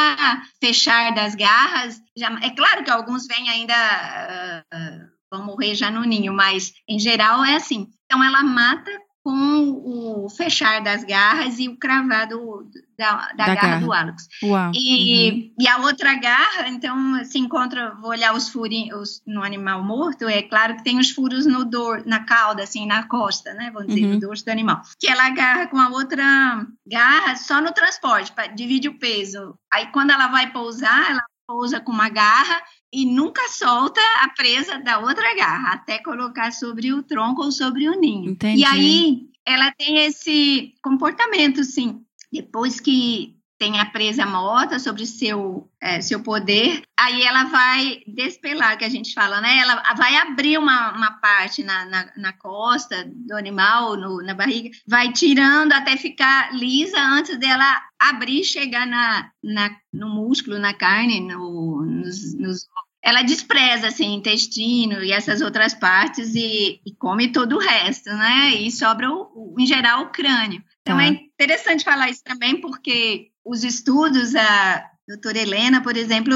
Speaker 4: fechar das garras, já, é claro que alguns vêm ainda, uh, vão morrer já no ninho, mas em geral é assim. Então ela mata com o fechar das garras e o cravado da, da, da garra, garra, do Alex. Uau. E, uhum. e a outra garra, então, se encontra, vou olhar os furos no animal morto, é claro que tem os furos no dor, na cauda, assim, na costa, né? Vamos dizer, uhum. no dorso do animal. Que ela agarra com a outra garra só no transporte, para dividir o peso. Aí, quando ela vai pousar, ela pousa com uma garra e nunca solta a presa da outra garra, até colocar sobre o tronco ou sobre o ninho. Entendi. E aí ela tem esse comportamento, sim. Depois que tem a presa morta sobre seu é, seu poder, aí ela vai despelar, que a gente fala, né? Ela vai abrir uma, uma parte na, na, na costa do animal, no, na barriga, vai tirando até ficar lisa antes dela abrir e chegar na, na, no músculo, na carne, no, nos, nos ela despreza assim intestino e essas outras partes e, e, come todo o resto, né? E sobra o, o, em geral o crânio. Então é interessante falar isso também porque os estudos, a doutora Helena, por exemplo,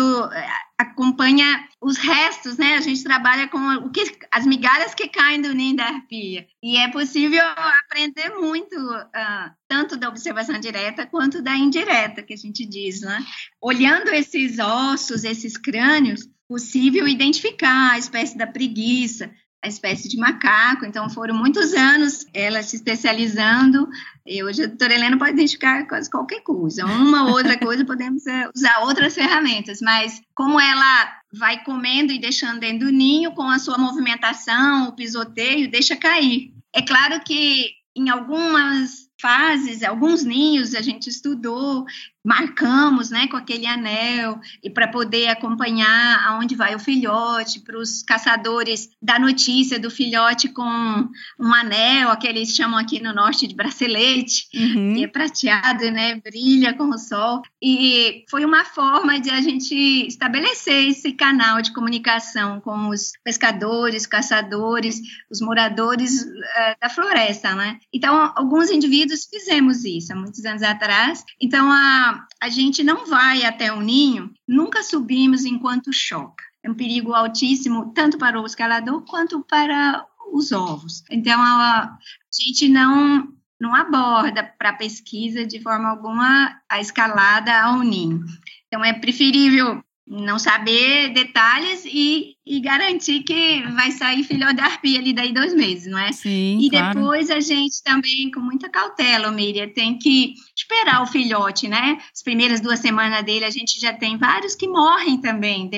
Speaker 4: acompanha os restos, né? A gente trabalha com o que, as migalhas que caem do ninho da arpia. E é possível aprender muito, uh, tanto da observação direta quanto da indireta, que a gente diz, né? Olhando esses ossos, esses crânios, possível identificar a espécie da preguiça, a espécie de macaco. Então, foram muitos anos ela se especializando. E hoje a doutora Helena pode identificar quase qualquer coisa. Uma ou outra coisa, podemos eh, usar outras ferramentas, mas como ela vai comendo e deixando dentro do ninho, com a sua movimentação, o pisoteio, deixa cair. É claro que em algumas fases, alguns ninhos a gente estudou, marcamos, né, com aquele anel e para poder acompanhar aonde vai o filhote, para os caçadores da notícia do filhote com um anel, que eles chamam aqui no norte de bracelete, uhum. que é prateado, né, brilha com o sol. E foi uma forma de a gente estabelecer esse canal de comunicação com os pescadores, caçadores, os moradores uh, da floresta, né? Então, alguns indivíduos fizemos isso há muitos anos atrás. Então, a a, gente não vai até o ninho, nunca subimos enquanto choca. É um perigo altíssimo, tanto para o escalador quanto para os ovos. Então, a, a gente não, não aborda para pesquisa de forma alguma a escalada ao ninho. Então, é preferível não saber detalhes e, e, garantir que vai sair filhote da arpia ali daí dois meses, não é?
Speaker 3: Sim,
Speaker 4: e
Speaker 3: claro.
Speaker 4: depois a gente também, com muita cautela, Miriam, tem que esperar o filhote, né? As primeiras duas semanas dele, a gente já tem vários que morrem também.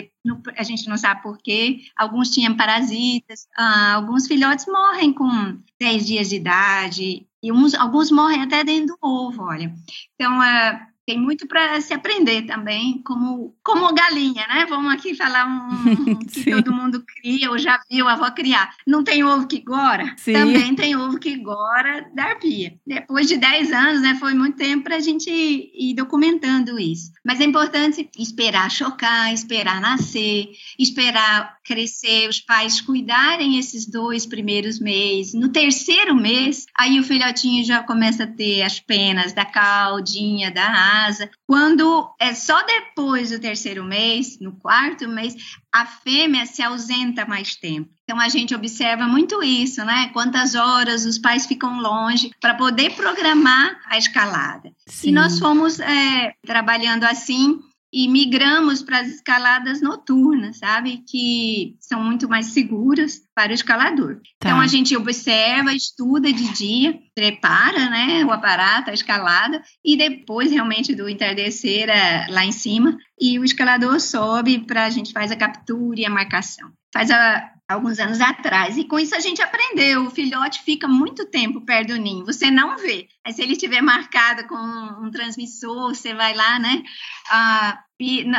Speaker 4: A gente não sabe por quê. Alguns tinham parasitas, ah, alguns filhotes morrem com 10 dias de idade, e uns, alguns morrem até dentro do ovo, olha. Então, uh, tem muito para se aprender também, como, como galinha, né? Vamos aqui falar um, que todo mundo cria, ou já viu a avó criar. Não tem ovo que gora? Sim. Também tem ovo que gora da arpia. Depois de 10 anos, né? Foi muito tempo para a gente ir documentando isso. Mas é importante esperar chocar, esperar nascer, esperar crescer, os pais cuidarem esses dois primeiros meses. No terceiro mês, aí o filhotinho já começa a ter as penas da caldinha, da asa. Quando é só depois do terceiro mês, no quarto mês, a fêmea se ausenta mais tempo. Então a gente observa muito isso, né? Quantas horas os pais ficam longe para poder programar a escalada. Sim. E nós fomos é, trabalhando assim e migramos para as escaladas noturnas, sabe? Que são muito mais seguras para o escalador. Tá. Então a gente observa, estuda de dia, prepara, né, o aparato, a escalada e depois realmente do entardecer é, lá em cima e o escalador sobe para a gente faz a captura e a marcação. Faz a, alguns anos atrás. E com isso a gente aprendeu. O filhote fica muito tempo perto do ninho. Você não vê. Mas se ele estiver marcado com um, um, transmissor, você vai lá, né? Ah,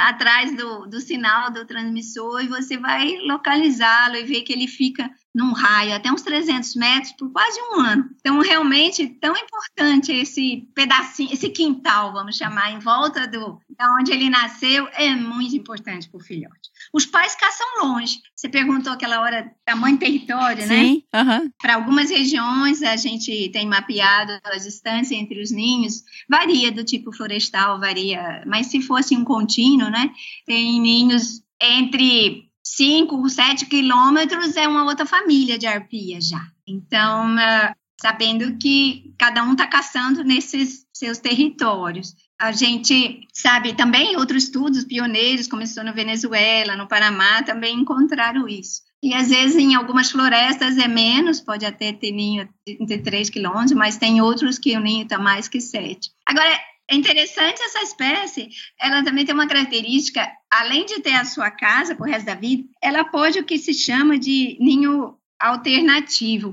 Speaker 4: atrás do, do sinal do transmissor e você vai localizá-lo e ver que ele fica num raio até uns 300 metros por quase um ano. Então, realmente, tão importante esse pedacinho, esse quintal, vamos chamar, em volta do da onde ele nasceu, é muito importante para o filhote. Os pais caçam longe. Você perguntou aquela hora tamanho território,
Speaker 3: né? Sim, uhum.
Speaker 4: Para algumas regiões, a gente tem mapeado a distância entre os ninhos. Varia do tipo florestal, varia. Mas se fosse um contínuo, né? Tem ninhos entre 5, 7 quilômetros é uma outra família de arpia já. Então, uh, sabendo que cada um está caçando nesses seus territórios. A gente sabe também outros estudos pioneiros, começou na Venezuela, no Panamá, também encontraram isso. E às vezes em algumas florestas é menos, pode até ter ninho de 3 quilômetros, mas tem outros que o ninho está mais que 7. Agora, é interessante essa espécie, ela também tem uma característica, além de ter a sua casa o resto da vida, ela pode o que se chama de ninho alternativo.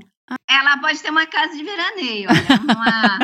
Speaker 4: Ela pode ter uma casa de veraneio, olha, uma,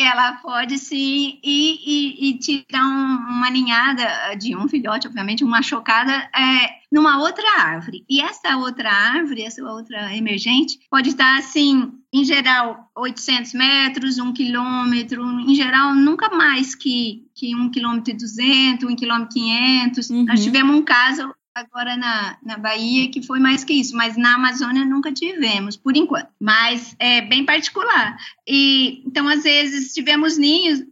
Speaker 4: ela pode sim ir, ir, ir tirar um, uma ninhada de um filhote, obviamente, uma chocada é, numa outra árvore. E essa outra árvore, essa outra emergente, pode estar assim, em geral, 800 metros, um quilômetro, em geral, nunca mais que, que um quilômetro e 200, um quilômetro e 500. Uhum. Nós tivemos um caso agora na, na Bahia, que foi mais que isso, mas na Amazônia nunca tivemos, por enquanto. Mas é bem particular. E então, às vezes, tivemos ninhos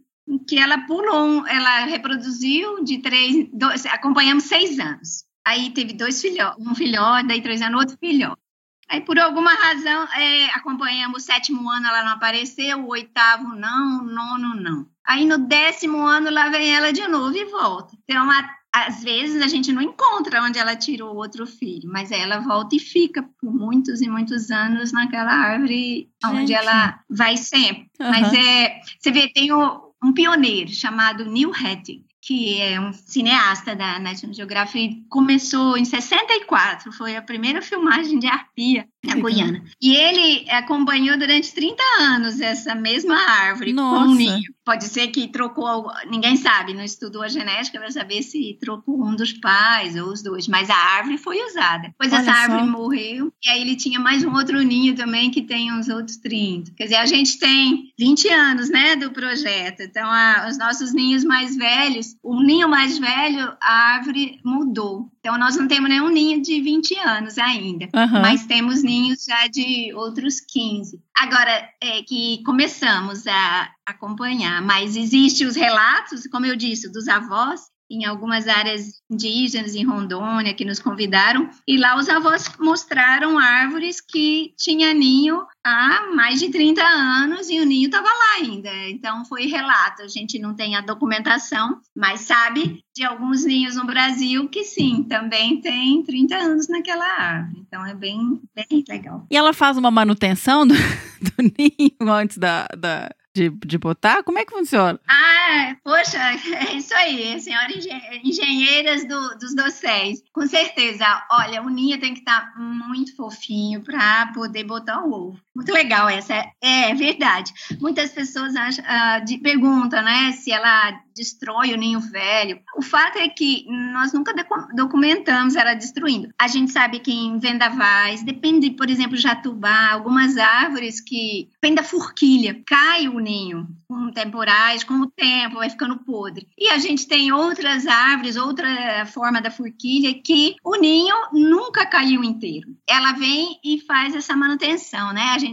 Speaker 4: que ela pulou, ela reproduziu de três, dois, acompanhamos seis anos. Aí teve dois filhotes, um filhote, daí três anos, outro filhote. Aí, por alguma razão, é, acompanhamos o sétimo ano, ela não apareceu, o oitavo não, o nono não. Aí, no décimo ano, lá vem ela de novo e volta. Então, às vezes a gente não encontra onde ela tirou outro filho, mas ela volta e fica por muitos e muitos anos naquela árvore gente. onde ela vai sempre. Uhum. Mas é, você vê, tem o, um pioneiro chamado Neil Hattie, que é um cineasta da National Geographic, começou em 64, foi a primeira filmagem de arpia na Guiana. E ele acompanhou durante 30 anos essa mesma árvore Nossa. com um ninho. Pode ser que trocou, ninguém sabe, não estudou a genética para saber se trocou um dos pais ou os dois, mas a árvore foi usada. Pois essa árvore morreu e aí ele tinha mais um outro ninho também que tem uns outros 30. Quer dizer, a gente tem 20 anos, né, do projeto. Então, a, os nossos ninhos mais velhos, o ninho mais velho, a árvore mudou. Então, nós não temos nenhum ninho de 20 anos ainda, uhum. mas temos ninhos já de outros 15. Agora, é que começamos a acompanhar, mas existem os relatos, como eu disse, dos avós, em algumas áreas indígenas em Rondônia que nos convidaram e lá os avós mostraram árvores que tinha ninho há mais de 30 anos e o ninho estava lá ainda. Então foi relato, a gente não tem a documentação, mas sabe de alguns ninhos no Brasil que sim, também tem 30 anos naquela árvore. Então é bem, bem legal.
Speaker 3: E ela faz uma manutenção do, do ninho antes da, da de, de botar? Como é que funciona?
Speaker 4: Ah, poxa, é isso aí, senhoras engenheiras do, dos docéis. Com certeza, olha, o ninho tem que estar tá muito fofinho para poder botar o ovo. Muito legal essa, é, é verdade. Muitas pessoas acham, uh, de, perguntam, né, se ela destrói o ninho velho. O fato é que nós nunca documentamos ela destruindo. A gente sabe que em vendavais, depende, por exemplo, jatubá, algumas árvores que, depende da forquilha, cai o ninho com temporais, com o tempo, vai ficando podre. E a gente tem outras árvores, outra forma da forquilha, que o ninho nunca caiu inteiro. Ela vem e faz essa manutenção, né? A gente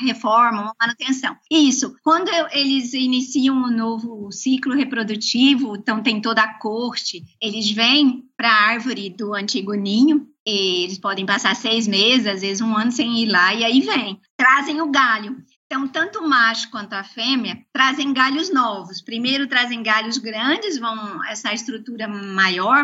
Speaker 4: reforma, manutenção. Isso, quando eles iniciam um novo ciclo reprodutivo, então tem toda a corte, eles vêm para a árvore do antigo ninho, eles podem passar seis meses, às vezes um ano sem ir lá, e aí vem. Trazem o galho. Então, tanto o macho quanto a fêmea trazem galhos novos. Primeiro trazem galhos grandes, vão essa estrutura maior,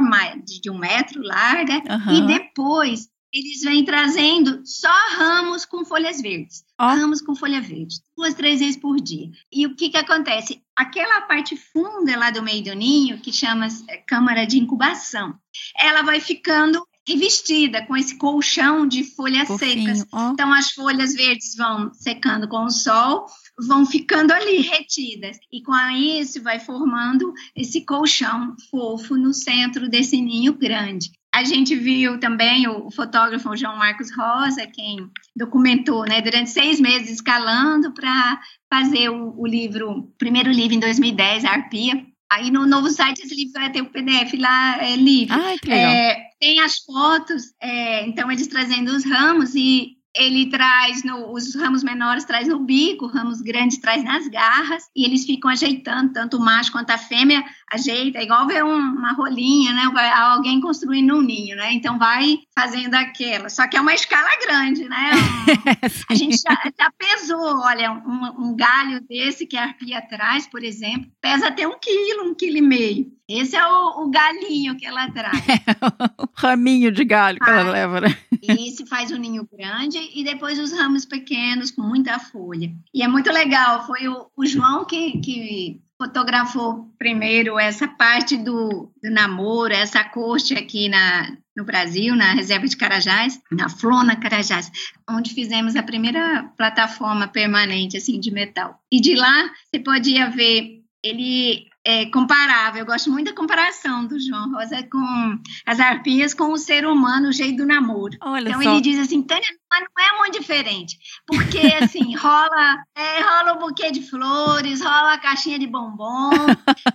Speaker 4: de um metro larga, uhum. e depois eles vêm trazendo só ramos com folhas verdes. Oh. Ramos com folha verde, duas, três vezes por dia. E o que, que acontece? Aquela parte funda lá do meio do ninho, que chama é, câmara de incubação, ela vai ficando revestida com esse colchão de folhas Fofinho, secas. Ó. Então as folhas verdes vão secando com o sol, vão ficando ali retidas e com isso vai formando esse colchão fofo no centro desse ninho grande. A gente viu também o fotógrafo João Marcos Rosa, quem documentou, né, durante seis meses escalando para fazer o, o livro, o primeiro livro em 2010, a Arpia, Aí no novo site esse livro vai ter o PDF lá é, livre.
Speaker 3: Ai, que legal.
Speaker 4: É, tem as fotos, é, então eles trazendo os ramos e ele traz no, os ramos menores traz no bico, ramos grandes traz nas garras e eles ficam ajeitando tanto o macho quanto a fêmea ajeita, igual ver um, uma rolinha, né? Alguém construindo um ninho, né? Então vai fazendo aquela. Só que é uma escala grande, né? a gente já, já pesou, olha, um, um, galho desse que a arpia traz, por exemplo, pesa até um quilo, um quilo e meio. Esse é o, o galinho que ela traz.
Speaker 3: o raminho de galho que ela leva, né?
Speaker 4: Isso faz um ninho grande e depois os ramos pequenos com muita folha. E é muito legal. Foi o, o João que, que fotografou primeiro essa parte do, do namoro, essa corte aqui na, no Brasil, na reserva de Carajás, na Flona Carajás, onde fizemos a primeira plataforma permanente assim de metal. E de lá você podia ver ele é, comparável. Eu gosto muito da comparação do João Rosa com as arpias com o ser humano, o jeito do namoro. Olha então só. ele diz assim, Tânia, não é muito diferente, porque assim rola, é, rola um buquê de flores, rola a caixinha de bombom,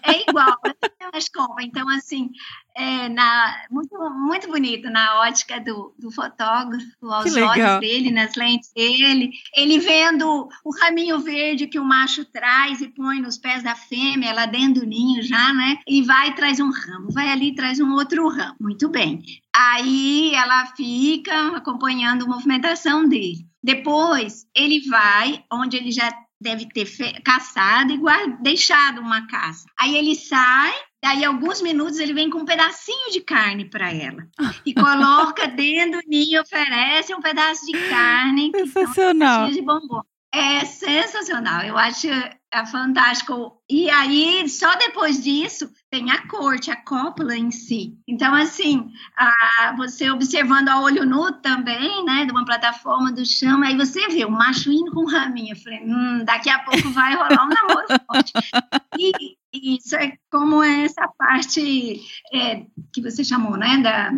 Speaker 4: é igual na escova. Então assim, é, na, muito, muito bonito na ótica do, do fotógrafo, aos olhos dele, nas lentes dele. Ele vendo o raminho verde que o macho traz e põe nos pés da fêmea, lá dentro do ninho já, né? E vai e traz um ramo, vai ali e traz um outro ramo. Muito bem. Aí ela fica acompanhando a movimentação dele. Depois, ele vai onde ele já deve ter caçado e guarda, deixado uma caça. Aí ele sai Daí, alguns minutos, ele vem com um pedacinho de carne para ela. E coloca dentro do ninho, oferece um pedaço de carne.
Speaker 3: Sensacional.
Speaker 4: de bombom. É sensacional. Eu acho é fantástico. E aí, só depois disso, tem a corte, a cópula em si. Então, assim, a, você observando a olho nu também, né, de uma plataforma do chão, aí você vê o macho indo com o raminho. Eu falei, hum, daqui a pouco vai rolar um namoro forte. E, e isso é como é essa parte é, que você chamou, né, da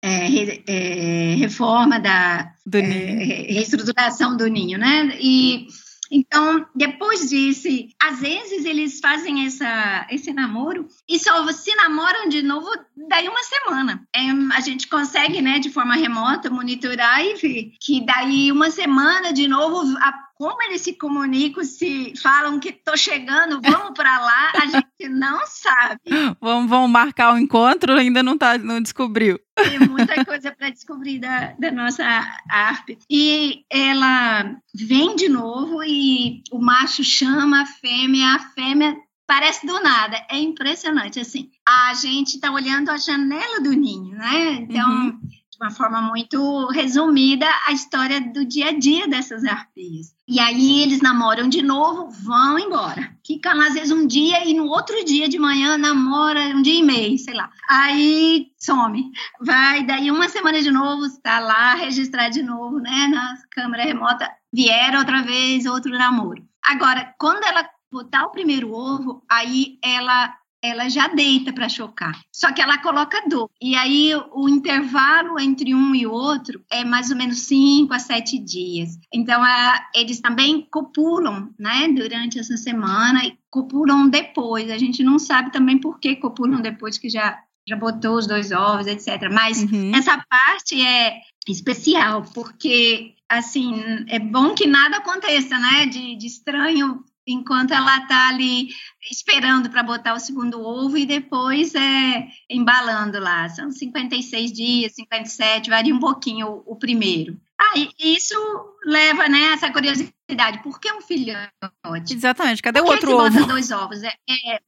Speaker 4: é, é, reforma da é, reestruturação do ninho, né? E então, depois disso, às vezes eles fazem essa, esse namoro e só se namoram de novo daí uma semana. É, a gente consegue, né, de forma remota, monitorar e ver que daí uma semana de novo a como eles se comunicam, se falam que tô chegando, vamos para lá, a gente não sabe.
Speaker 3: Vamos, vamos marcar o um encontro, ainda não tá, não descobriu.
Speaker 4: Tem muita coisa para descobrir da, da nossa harp. E ela vem de novo e o macho chama a fêmea, a fêmea parece do nada, é impressionante assim. A gente está olhando a janela do ninho, né? Então, uhum uma forma muito resumida, a história do dia a dia dessas arpias. E aí eles namoram de novo, vão embora. Ficam às vezes um dia e no outro dia de manhã namora um dia e meio, sei lá. Aí some. Vai, daí uma semana de novo, está lá, registrar de novo, né, na câmera remota. Vieram outra vez, outro namoro. Agora, quando ela botar o primeiro ovo, aí ela ela já deita para chocar. Só que ela coloca dor. E aí o intervalo entre um e outro é mais ou menos 5 a 7 dias. Então a, eles também copulam, né, durante essa semana e copulam depois. A gente não sabe também por que copulam depois que já já botou os dois ovos, etc. Mas uhum. essa parte é especial, porque assim, é bom que nada aconteça, né, de, de estranho enquanto ela está ali esperando para botar o segundo ovo e depois é embalando lá. São 56 dias, 57, varia um pouquinho o, o primeiro. Ah, e isso leva, né, essa curiosidade por que um filhote?
Speaker 3: Exatamente, cadê
Speaker 4: Por
Speaker 3: o outro
Speaker 4: ovo?
Speaker 3: bota
Speaker 4: dois ovos? É, é,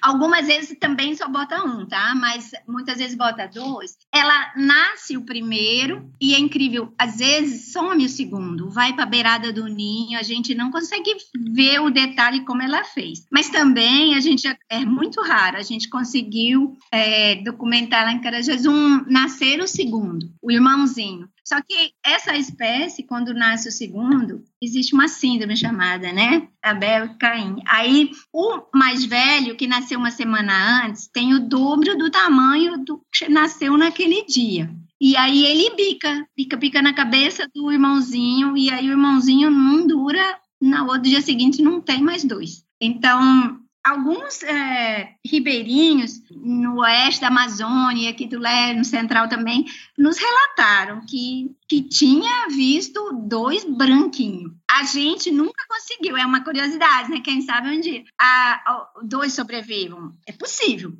Speaker 4: algumas vezes também só bota um, tá? Mas muitas vezes bota dois. Ela nasce o primeiro e é incrível, às vezes some o segundo, vai para a beirada do ninho, a gente não consegue ver o detalhe como ela fez. Mas também a gente é muito raro, a gente conseguiu é, documentar lá em Carajás um nascer o segundo, o irmãozinho. Só que essa espécie, quando nasce o segundo, existe uma síndrome chamada, né? Abel e Caim. Aí, o mais velho, que nasceu uma semana antes, tem o dobro do tamanho do que nasceu naquele dia. E aí ele bica, pica, pica na cabeça do irmãozinho, e aí o irmãozinho não dura, no outro dia seguinte não tem mais dois. Então, alguns é, ribeirinhos no oeste da Amazônia, aqui do leste, no central também, nos relataram que, que tinha visto dois branquinhos. A gente nunca conseguiu, é uma curiosidade, né? Quem sabe um dia a, a, dois sobrevivam. É possível.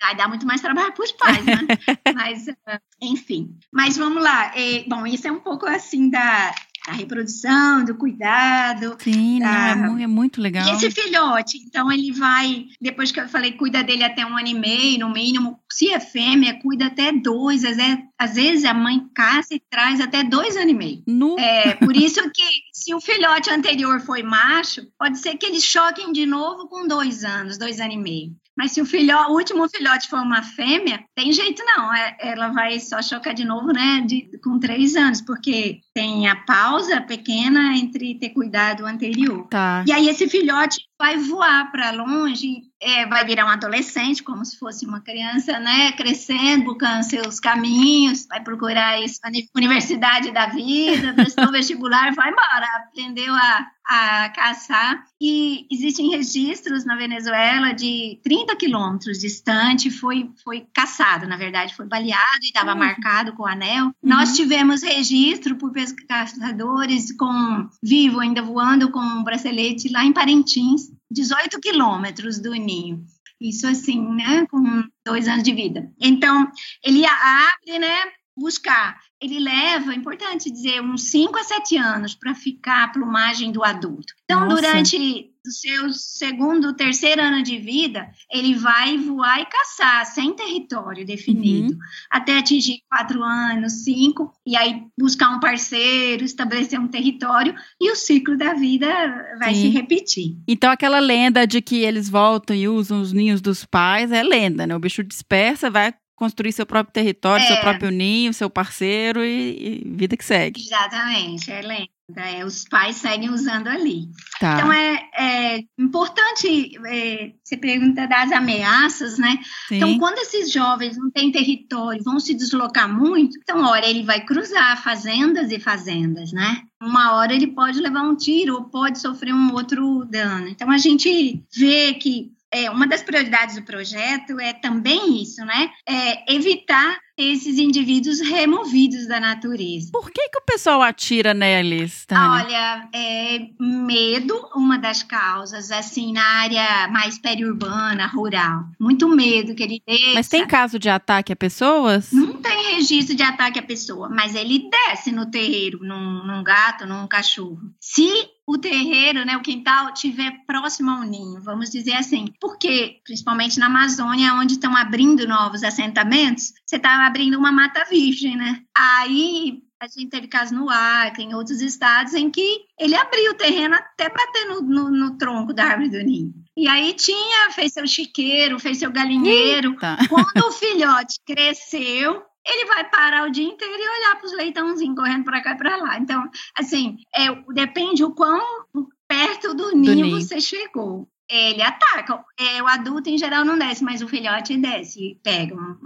Speaker 4: vai dar muito mais trabalho para os pais, né? Mas, enfim. Mas vamos lá. É, bom, isso é um pouco assim da, da reprodução, do cuidado.
Speaker 3: Sim, da... não, é, muito legal.
Speaker 4: E esse filhote, então ele vai, depois que eu falei, cuida dele até um ano e meio, no mínimo. Se é fêmea, cuida até dois. Às vezes, às vezes a mãe caça e traz até dois anos e meio.
Speaker 3: No...
Speaker 4: É, por isso que se o filhote anterior foi macho, pode ser que eles choquem de novo com dois anos, dois anos e meio. Mas se o, filhote, o último filhote for uma fêmea, tem jeito não. É, ela vai só chocar de novo, né? De, com três anos, porque tem a pausa pequena entre ter cuidado anterior.
Speaker 3: Tá.
Speaker 4: E aí esse filhote vai voar para longe, é, vai virar um adolescente, como se fosse uma criança, né, crescendo, buscando seus caminhos, vai procurar isso, a universidade da vida, prestou vestibular, vai embora, aprendeu a, a caçar. E existem registros na Venezuela de 30 quilômetros distante, foi, foi caçado, na verdade, foi baleado e estava uhum. marcado com anel. Uhum. Nós tivemos registro por pescadores com vivo, ainda voando com um bracelete lá em Parintins, 18 quilômetros do ninho. Isso assim, né? Com dois anos de vida. Então, ele abre, né? Buscar. Ele leva, é importante dizer, uns 5 a 7 anos para ficar a plumagem do adulto. Então, Nossa. durante do seu segundo, terceiro ano de vida, ele vai voar e caçar, sem território definido, uhum. até atingir quatro anos, cinco, e aí buscar um parceiro, estabelecer um território, e o ciclo da vida vai Sim. se repetir.
Speaker 3: Então, aquela lenda de que eles voltam e usam os ninhos dos pais é lenda, né? O bicho dispersa, vai construir seu próprio território, é. seu próprio ninho, seu parceiro e, e, vida que segue.
Speaker 4: Exatamente, é lenda. É, os pais seguem usando ali. Tá. Então é, é importante é, você pergunta das ameaças, né? Sim. Então, quando esses jovens não têm território, vão se deslocar muito, então, hora ele vai cruzar fazendas e fazendas, né? Uma hora ele pode levar um tiro ou pode sofrer um outro dano. Então, a gente vê que é, uma das prioridades do projeto é também isso, né? É evitar esses indivíduos removidos da natureza.
Speaker 3: Por que, que o pessoal atira neles, Tânia?
Speaker 4: Olha, é medo, uma das causas, assim, na área mais periurbana, rural. Muito medo que ele deixa.
Speaker 3: Mas tem caso de ataque a pessoas?
Speaker 4: Não tem registro de ataque a pessoa, mas ele desce no terreiro, num, num gato, num cachorro. Se o terreiro, né, o quintal, tiver próximo ao ninho, vamos dizer assim. Porque, principalmente na Amazônia, onde estão abrindo novos assentamentos, você está abrindo uma mata virgem, né? Aí a gente teve casos no Acre, em outros estados, em que ele abriu o terreno até bater no, no, no, tronco da árvore do ninho. E aí tinha, fez seu chiqueiro, fez seu galinheiro. Eita. Quando o filhote cresceu, ele vai parar o dia inteiro e olhar para os leitãozinhos correndo para cá e para lá. Então, assim, é, depende o quão perto do ninho, do ninho. você chegou ele ataca. É, o adulto, em geral, não desce, mas o filhote desce, pega uma,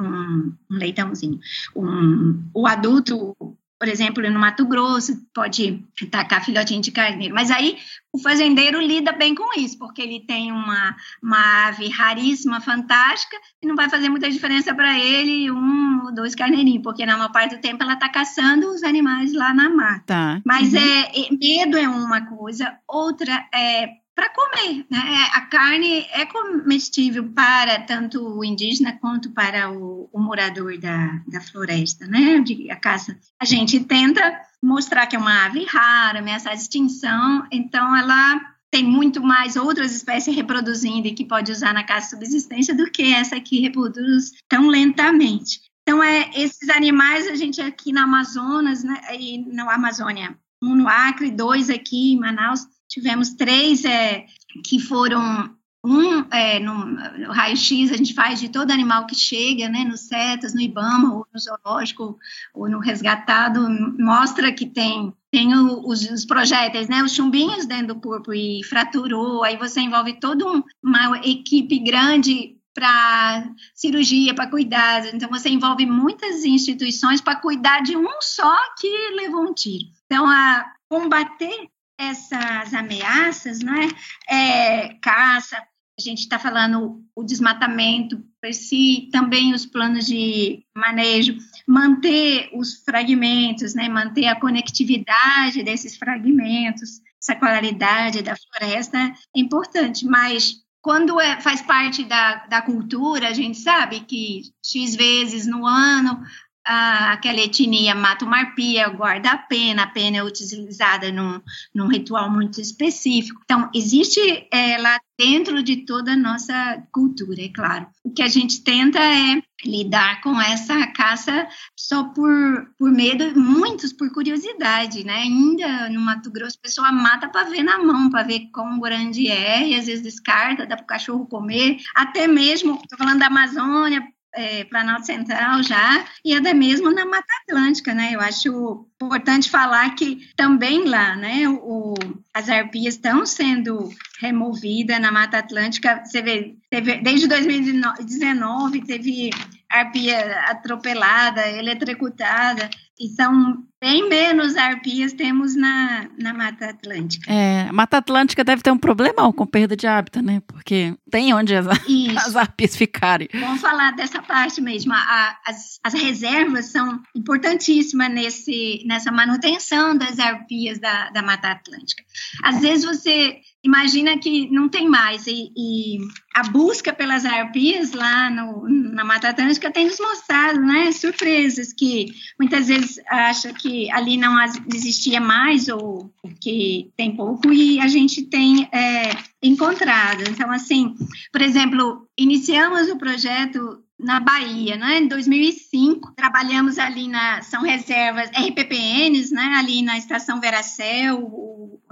Speaker 4: um, um leitãozinho. Um, o adulto, por exemplo, no Mato Grosso, pode atacar filhotinho de carneiro. Mas aí o fazendeiro lida bem com isso, porque ele tem uma, uma ave raríssima, fantástica, e não vai fazer muita diferença para ele um ou dois carneirinhos, porque na maior parte do tempo ela está caçando os animais lá na mata. Tá. Mas uhum. é, medo é uma coisa, outra é para comer. Né? A carne é comestível para tanto o indígena quanto para o, o morador da, da floresta, né? De, a caça. A gente tenta mostrar que é uma ave rara, ameaçada extinção, então ela tem muito mais outras espécies reproduzindo e que pode usar na caça subsistência do que essa que reproduz tão lentamente. Então, é, esses animais, a gente aqui na Amazonas, né, e na Amazônia, um no Acre, dois aqui em Manaus, tivemos três é, que foram um é, no, raio-x a gente faz de todo animal que chega, né, no CETAS, no IBAMA, ou no zoológico, ou no resgatado, mostra que tem tem os, os, projéteis, né, os chumbinhos dentro do corpo e fraturou, aí você envolve toda um, uma equipe grande para cirurgia, para cuidado, então você envolve muitas instituições para cuidar de um só que levou um tiro. Então, a combater essas ameaças, né? É, caça, a gente está falando o desmatamento por si, também os planos de manejo, manter os fragmentos, né? Manter a conectividade desses fragmentos, essa qualidade da floresta é importante, mas quando é, faz parte da, da cultura, a gente sabe que X vezes no ano ah, aquela etnia mata uma arpia, guarda a pena, a pena é utilizada num, num ritual muito específico. Então, existe é, lá dentro de toda a nossa cultura, é claro. O que a gente tenta é lidar com essa caça só por, por medo, muitos por curiosidade, né? Ainda no Mato Grosso, a pessoa mata para ver na mão, para ver quão grande é, e às vezes descarta, dá para o cachorro comer. Até mesmo, estou falando da Amazônia, é, Planalto Central já, e até mesmo na Mata Atlântica, né? Eu acho importante falar que também lá, né, o, as arpias estão sendo removidas na Mata Atlântica. Você vê, teve, desde 2019 teve arpia atropelada, eletrocutada, e são bem menos arpias temos na, na Mata Atlântica.
Speaker 3: É, a Mata Atlântica deve ter um problema com perda de hábitat, né? Porque tem onde as, as arpias ficarem.
Speaker 4: Vamos falar dessa parte mesmo. A, as, as reservas são importantíssimas nesse, nessa manutenção das arpias da, da Mata Atlântica. Às vezes você imagina que não tem mais. E, e, a busca pelas arpias lá no, na Mata Atlântica tem nos mostrado né, surpresas que muitas vezes acha que ali não existia mais ou que tem pouco e a gente tem é, encontrado. Então, assim, por exemplo, iniciamos o projeto na Bahia, né? Em 2005, trabalhamos ali na são reservas RPPNs, né? Ali na estação Veracel,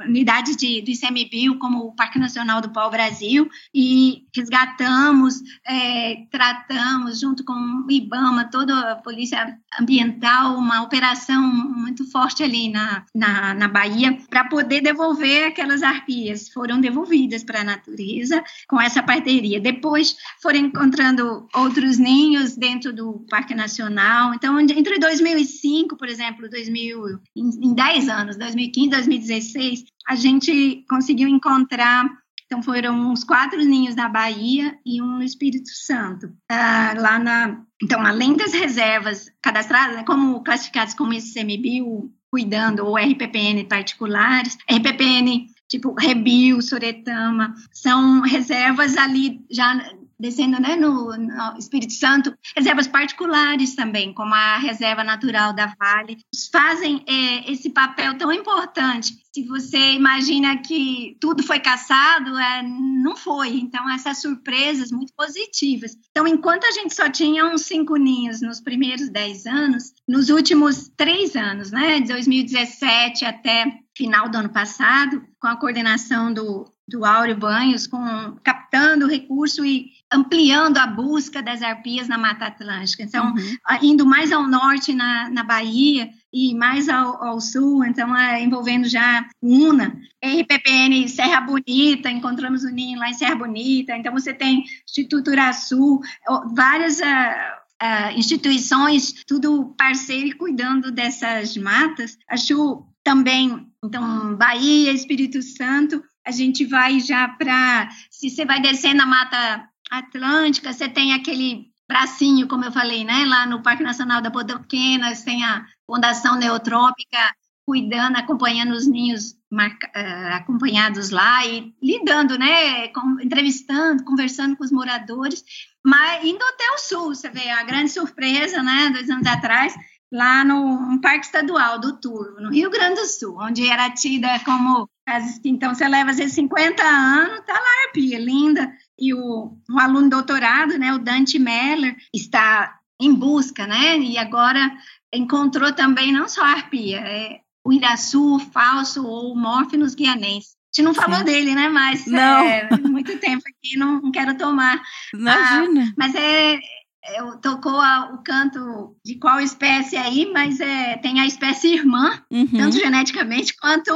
Speaker 4: unidade de, do ICMBio, como o Parque Nacional do Pau Brasil, e resgatamos, é, tratamos junto com o IBAMA, toda a Polícia Ambiental, uma operação muito forte ali na, na, na Bahia, para poder devolver aquelas arpias. Foram devolvidas para a natureza com essa parceria. Depois foram encontrando outros ninhos dentro do Parque Nacional. Então, entre 2005, por exemplo, 2000, em, em 10 anos, 2015, 2016, a gente conseguiu encontrar então foram uns quatro ninhos na Bahia e um no Espírito Santo. Ah, lá na, então, além das reservas cadastradas, né, como classificadas como ICMBio, cuidando, ou RPPN particulares, RPPN tipo Rebio, Soretama, são reservas ali já descendo né, no, no, Espírito Santo, reservas particulares também, como a Reserva Natural da Vale, fazem é, esse papel tão importante. Se você imagina que tudo foi caçado, é, não foi. Então, essas surpresas muito positivas. Então, enquanto a gente só tinha uns cinco ninhos nos primeiros dez anos, nos últimos três anos, né, de 2017 até final do ano passado, com a coordenação do, do Áureo Banhos, com, captando recurso e ampliando a busca das arpias na Mata Atlântica. Então, uhum. indo mais ao norte na, na Bahia e mais ao, ao sul, então, é, envolvendo já UNA, RPPN Serra Bonita, encontramos o ninho lá em Serra Bonita, então você tem Instituto Uraçu, várias... Uh, Uh, instituições, tudo parceiro e cuidando dessas matas. Acho também, então, Bahia, Espírito Santo, a gente vai já para. Se você vai descer na Mata Atlântica, você tem aquele bracinho, como eu falei, né? Lá no Parque Nacional da Bodoquenas, tem a Fundação Neotrópica cuidando, acompanhando os ninhos marca, uh, acompanhados lá e lidando, né? Com, entrevistando, conversando com os moradores, mas indo até o sul, você vê a grande surpresa, né? Dois anos atrás, lá no Parque Estadual do Turvo, no Rio Grande do Sul, onde era tida como então você leva às vezes 50 anos, tá lá a arpia, linda. E o, o aluno doutorado, né, o Dante Meller, está em busca, né? E agora encontrou também não só a arpia, é o iraçu, o falso ou o morfinus guianense. A gente não falou Sim. dele, né? Mas
Speaker 3: não.
Speaker 4: É, muito tempo aqui, não, não quero tomar.
Speaker 3: Imagina.
Speaker 4: Ah, mas é, eu, tocou a, o canto de qual espécie aí, mas é, tem a espécie irmã, uhum. tanto geneticamente quanto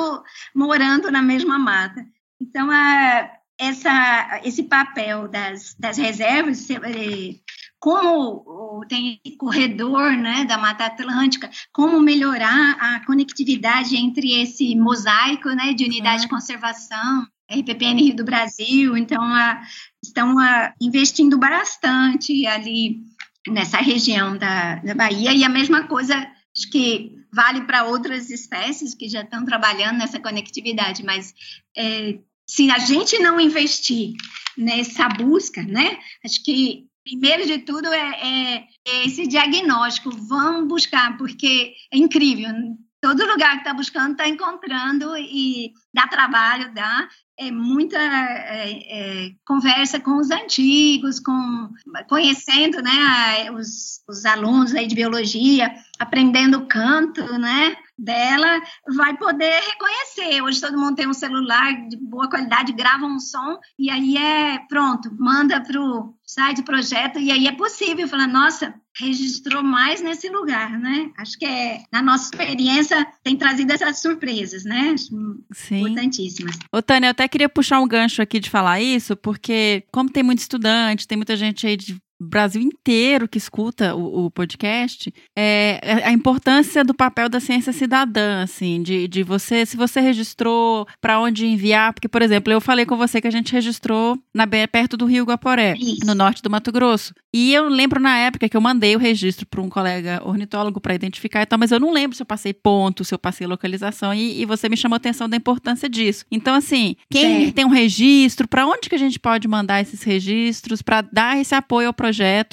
Speaker 4: morando na mesma mata. Então, a, essa, esse papel das, das reservas, é, como tem corredor né, da Mata Atlântica, como melhorar a conectividade entre esse mosaico né, de unidade uhum. de conservação, RPPN Rio do Brasil, então a, estão a, investindo bastante ali nessa região da, da Bahia, e a mesma coisa acho que vale para outras espécies que já estão trabalhando nessa conectividade, mas é, se a gente não investir nessa busca, né, acho que primeiro de tudo é, é, é esse diagnóstico, vamos buscar, porque é incrível, todo lugar que está buscando está encontrando e dá trabalho, dá. É muita é, é, conversa com os antigos, com conhecendo né, os, os alunos aí de biologia, aprendendo canto, né? Dela vai poder reconhecer. Hoje todo mundo tem um celular de boa qualidade, grava um som e aí é pronto, manda para o site do projeto e aí é possível falar, nossa, registrou mais nesse lugar, né? Acho que é, na nossa experiência tem trazido essas surpresas, né? Sim. Importantíssimas.
Speaker 3: Ô, Tânia, eu até queria puxar um gancho aqui de falar isso, porque como tem muito estudante, tem muita gente aí de Brasil inteiro que escuta o, o podcast, é, é, a importância do papel da ciência cidadã, assim, de, de você, se você registrou, para onde enviar, porque, por exemplo, eu falei com você que a gente registrou na, perto do Rio Guaporé, no norte do Mato Grosso. E eu lembro na época que eu mandei o registro para um colega ornitólogo para identificar e tal, mas eu não lembro se eu passei ponto, se eu passei localização, e, e você me chamou a atenção da importância disso. Então, assim, quem é. tem um registro, para onde que a gente pode mandar esses registros para dar esse apoio ao projeto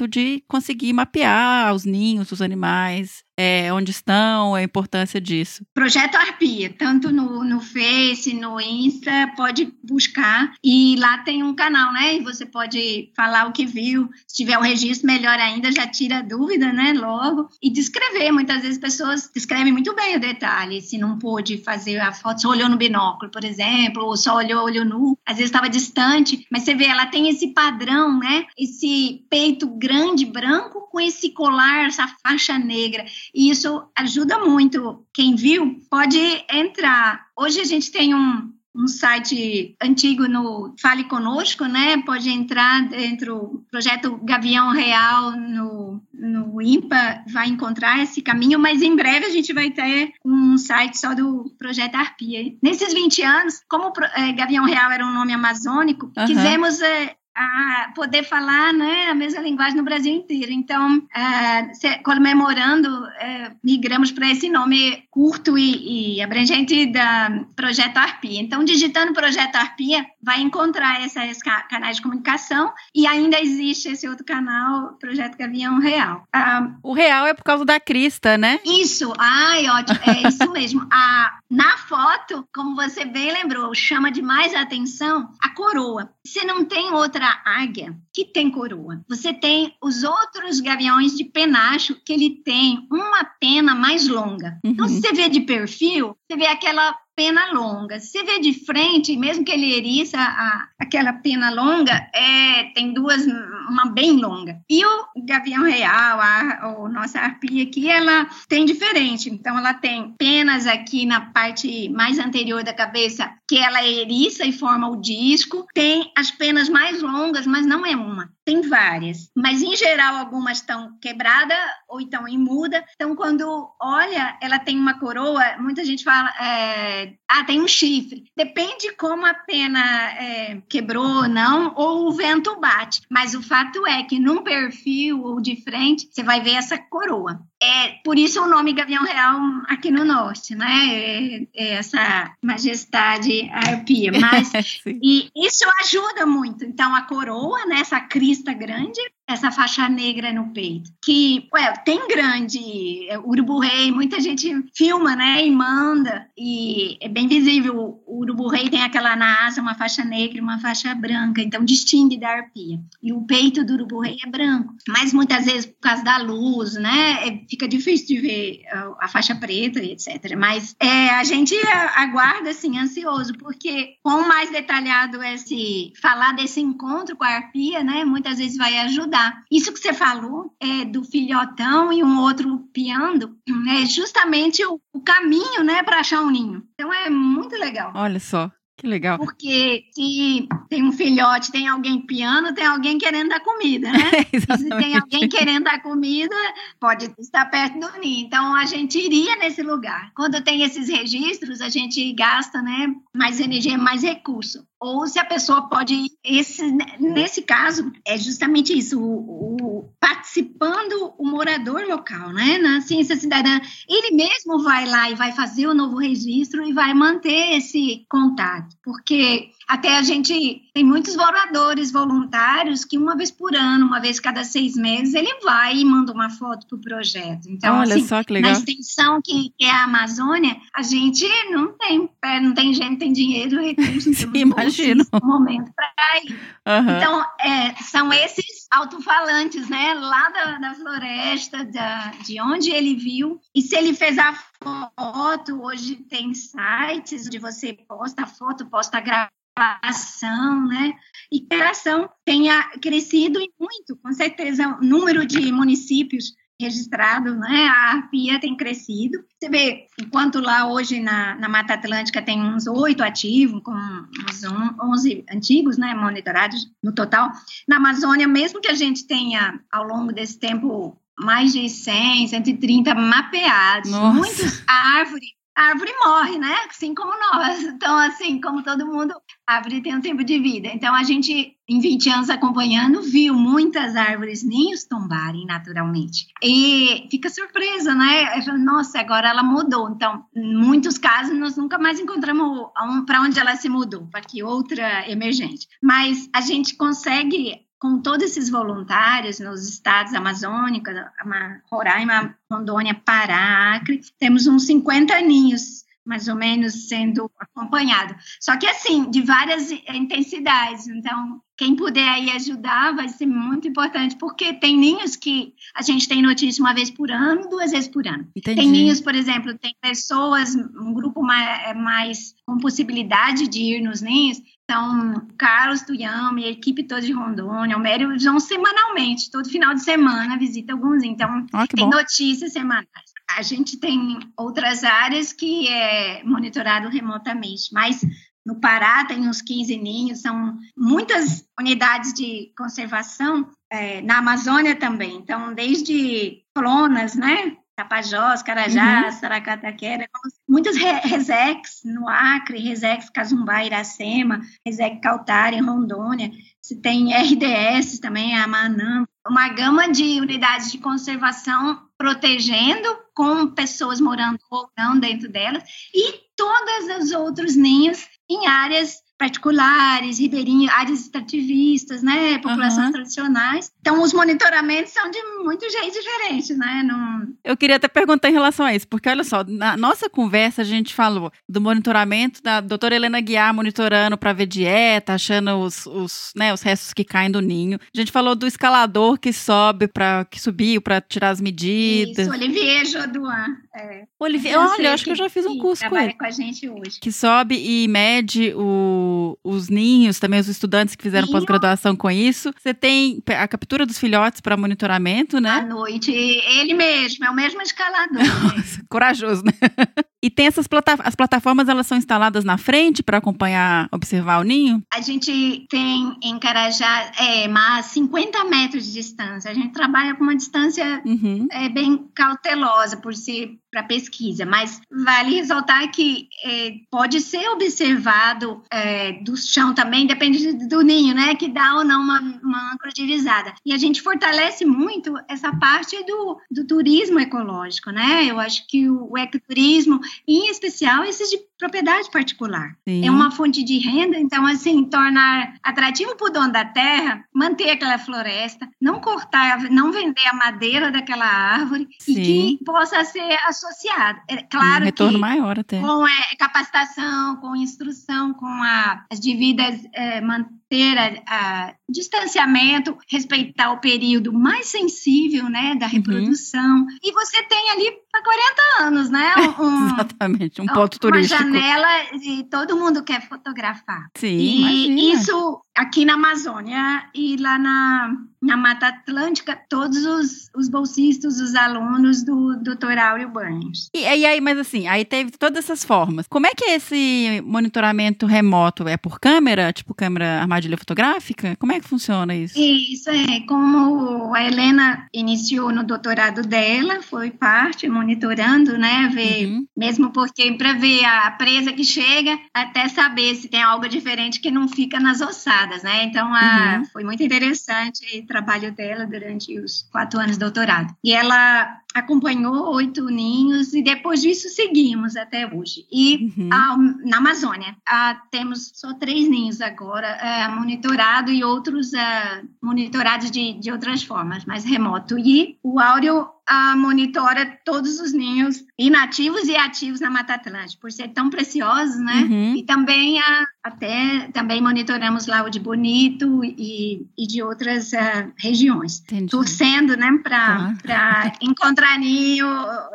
Speaker 3: de conseguir mapear os ninhos, os animais. É, onde estão, a importância disso?
Speaker 4: Projeto Arpia, tanto no, no Face, no Insta, pode buscar. E lá tem um canal, né? E você pode falar o que viu. Se tiver o registro, melhor ainda, já tira a dúvida, né? Logo. E descrever. Muitas vezes pessoas descrevem muito bem o detalhe. Se não pôde fazer a foto, só olhou no binóculo, por exemplo, ou só olhou olho nu. Às vezes estava distante. Mas você vê, ela tem esse padrão, né? Esse peito grande, branco, com esse colar, essa faixa negra. E isso ajuda muito. Quem viu pode entrar. Hoje a gente tem um, um site antigo no Fale Conosco, né? Pode entrar dentro do projeto Gavião Real no, no IMPA, vai encontrar esse caminho, mas em breve a gente vai ter um site só do projeto Arpia. Nesses 20 anos, como é, Gavião Real era um nome amazônico, uhum. quisemos é, a poder falar né, a mesma linguagem no Brasil inteiro. Então, uh, comemorando, uh, migramos para esse nome curto e, e, abrangente da Projeto Arpia. Então, digitando Projeto Arpia, vai encontrar esses canais de comunicação e ainda existe esse outro canal, Projeto Gavião Real.
Speaker 3: Uh, o Real é por causa da crista, né?
Speaker 4: Isso, ai, ótimo, é isso mesmo. a, na foto, como você bem lembrou, chama demais a atenção a coroa. Você não tem outra águia que tem coroa. Você tem os outros gaviões de penacho que ele tem uma pena mais longa. Então, uhum. Então, se você vê de perfil, você vê aquela pena longa. Se vê de frente, mesmo que ele eriça a, aquela pena longa, é, tem duas, uma bem longa. E o gavião real, a, a nossa arpia aqui, ela tem diferente. Então, ela tem penas aqui na parte mais anterior da cabeça, que ela eriça e forma o disco. Tem as penas mais longas, mas não é uma tem várias, mas em geral algumas estão quebradas ou então em muda. Então, quando olha, ela tem uma coroa, muita gente fala, é, ah, tem um chifre. Depende como a pena é, quebrou ou não, ou o vento bate. Mas o fato é que num perfil ou de frente, você vai ver essa coroa. É por isso o nome Gavião Real aqui no norte, né? É, é essa majestade arpia. Mas e isso ajuda muito. Então a coroa, né? Essa crista grande, essa faixa negra no peito. Que, ué, tem grande, é, urubu-rei, muita gente filma, né, e manda, e é bem visível, o urubu-rei tem aquela na asa, uma faixa negra e uma faixa branca, então distingue da arpia. E o peito do urubu-rei é branco, mas muitas vezes por causa da luz, né, é, fica difícil de ver a, a faixa preta e etc. Mas é, a gente aguarda, assim, ansioso, porque quanto mais detalhado é se falar desse encontro com a arpia, né, muitas vezes vai ajudar Isso que você falou é, do filhotão e um outro piando é justamente o, o caminho né, para achar um ninho. Então é muito legal.
Speaker 3: Olha só. Que legal.
Speaker 4: Porque se tem um filhote, tem alguém piano, tem alguém querendo dar comida, né? e se tem alguém querendo dar comida, pode estar perto do ninho. Então a gente iria nesse lugar. Quando tem esses registros, a gente gasta, né, mais energia, mais recurso ou se a pessoa pode. Esse, nesse caso, é justamente isso, o, o, participando o morador local, né? Na ciência cidadã, ele mesmo vai lá e vai fazer o novo registro e vai manter esse contato, porque até a gente tem muitos moradores voluntários que uma vez por ano, uma vez cada seis meses, ele vai e manda uma foto para o projeto. Então,
Speaker 3: Olha
Speaker 4: assim,
Speaker 3: só que legal.
Speaker 4: na extensão que é a Amazônia, a gente não tem, não tem gente, tem dinheiro, recursos,
Speaker 3: Sim, imagino.
Speaker 4: momento para ir. Uhum. Então, é, são esses alto-falantes, né, lá da, da floresta, da, de onde ele viu. E se ele fez a foto, hoje tem sites onde você posta a foto, posta a ação, né? E que a ação tenha crescido e muito, com certeza, o número de municípios registrados, né? A ARPIA tem crescido. Você vê, enquanto lá hoje na, na Mata Atlântica tem uns oito ativos, com uns onze antigos, né? Monitorados no total. Na Amazônia, mesmo que a gente tenha, ao longo desse tempo, mais de 100, 130 mapeados, Nossa. muitos, a árvore a árvore morre, né? Assim como nós. Então, assim, como todo mundo, a árvore tem um tempo de vida. Então, a gente, em 20 anos acompanhando, viu muitas árvores ninhos tombarem naturalmente. E fica surpresa, né? Nossa, agora ela mudou. Então, em muitos casos, nós nunca mais encontramos para onde ela se mudou, para que outra emergente. Mas a gente consegue com todos esses voluntários nos estados amazônicos, Roraima, Rondônia, Pará, Acre, temos uns 50 ninhos mais ou menos sendo acompanhado. Só que assim, de várias intensidades. Então, quem puder aí ajudar vai ser muito importante, porque tem ninhos que a gente tem notícia uma vez por ano, duas vezes por ano. Entendi. Tem ninhos, por exemplo, tem pessoas, um grupo mais, é mais com possibilidade de ir nos ninhos. Então, Carlos Tuyama, a equipe toda de Rondônia, o Mério, vão semanalmente, todo final de semana visita alguns. Então, ah, tem bom. notícias semanais a gente tem outras áreas que é monitorado remotamente, mas no Pará tem uns 15 ninhos, são muitas unidades de conservação, é, na Amazônia também, então desde clonas, né, Tapajós, Carajás, uhum. Saracataquera, muitas resex no Acre, resex Cazumbá, Iracema, resex Cautari, Rondônia, se tem RDS também, a Manam, uma gama de unidades de conservação protegendo, com pessoas morando ou não dentro delas, e todos os outros ninhos em áreas particulares, ribeirinhas, áreas extrativistas, né, populações uhum. tradicionais. Então, os monitoramentos são de muitos jeitos diferentes, né? Não...
Speaker 3: Eu queria até perguntar em relação a isso, porque olha só, na nossa conversa a gente falou do monitoramento da doutora Helena Guiar monitorando para ver dieta, achando os, os, né, os restos que caem do ninho. A gente falou do escalador que sobe para que subiu para tirar as medidas.
Speaker 4: Isso, Olivier Jodoin. É.
Speaker 3: Olivier, olha, eu acho que, que eu já fiz um curso com ele.
Speaker 4: com a gente hoje.
Speaker 3: Que sobe e mede o, os ninhos, também os estudantes que fizeram pós-graduação com isso. Você tem a captura dos filhotes para monitoramento, né?
Speaker 4: À noite, ele mesmo, é o mesmo escalador. Nossa,
Speaker 3: corajoso, né? E tem essas plata as plataformas, elas são instaladas na frente para acompanhar, observar o ninho?
Speaker 4: A gente tem em Carajá é, mais 50 metros de distância. A gente trabalha com uma distância uhum. é, bem cautelosa por ser para pesquisa, mas vale ressaltar que é, pode ser observado é, do chão também, depende do ninho, né, que dá ou não uma, uma cruzeirizada. E a gente fortalece muito essa parte do, do turismo ecológico, né? Eu acho que o, o ecoturismo, em especial esses de propriedade particular. Sim. É uma fonte de renda, então, assim, tornar atrativo para o dono da terra manter aquela floresta, não cortar, não vender a madeira daquela árvore Sim. e que possa ser associado. É claro um
Speaker 3: retorno que maior até.
Speaker 4: com é, capacitação, com instrução, com a, as devidas é, manter a, a, distanciamento, respeitar o período mais sensível, né, da uhum. reprodução. Uhum. E você tem ali para 40 anos, né?
Speaker 3: Um, Exatamente, um ponto turístico.
Speaker 4: Uma janela e todo mundo quer fotografar.
Speaker 3: Sim,
Speaker 4: e
Speaker 3: imagina.
Speaker 4: isso aqui na Amazônia e lá na, na Mata Atlântica, todos os, os bolsistas, os alunos do Dr. Áureo Banhos.
Speaker 3: E, e, aí, mas assim, aí teve todas essas formas. Como é que é esse monitoramento remoto? É por câmera, tipo câmera armadilha fotográfica? Como é que funciona isso?
Speaker 4: Isso é, como a Helena iniciou no doutorado dela, foi parte, monitorando, né, ver, uhum. mesmo porque para ver a presa que chega, até saber se tem algo diferente que não fica nas ossadas né? Então, a, uhum. foi muito interessante o trabalho dela durante os quatro anos de doutorado. E ela acompanhou oito ninhos e depois disso seguimos até hoje. E uhum. a, na Amazônia a, temos só três ninhos agora é, monitorado e outros é, monitorados de, de outras formas, mais remoto. E o áureo a, monitora todos os ninhos inativos e ativos na Mata Atlântica, por ser tão preciosos, né? Uhum. E também a, até também monitoramos lá o de Bonito e, e de outras uh, regiões, Entendi. torcendo, né, para tá. encontrar ninho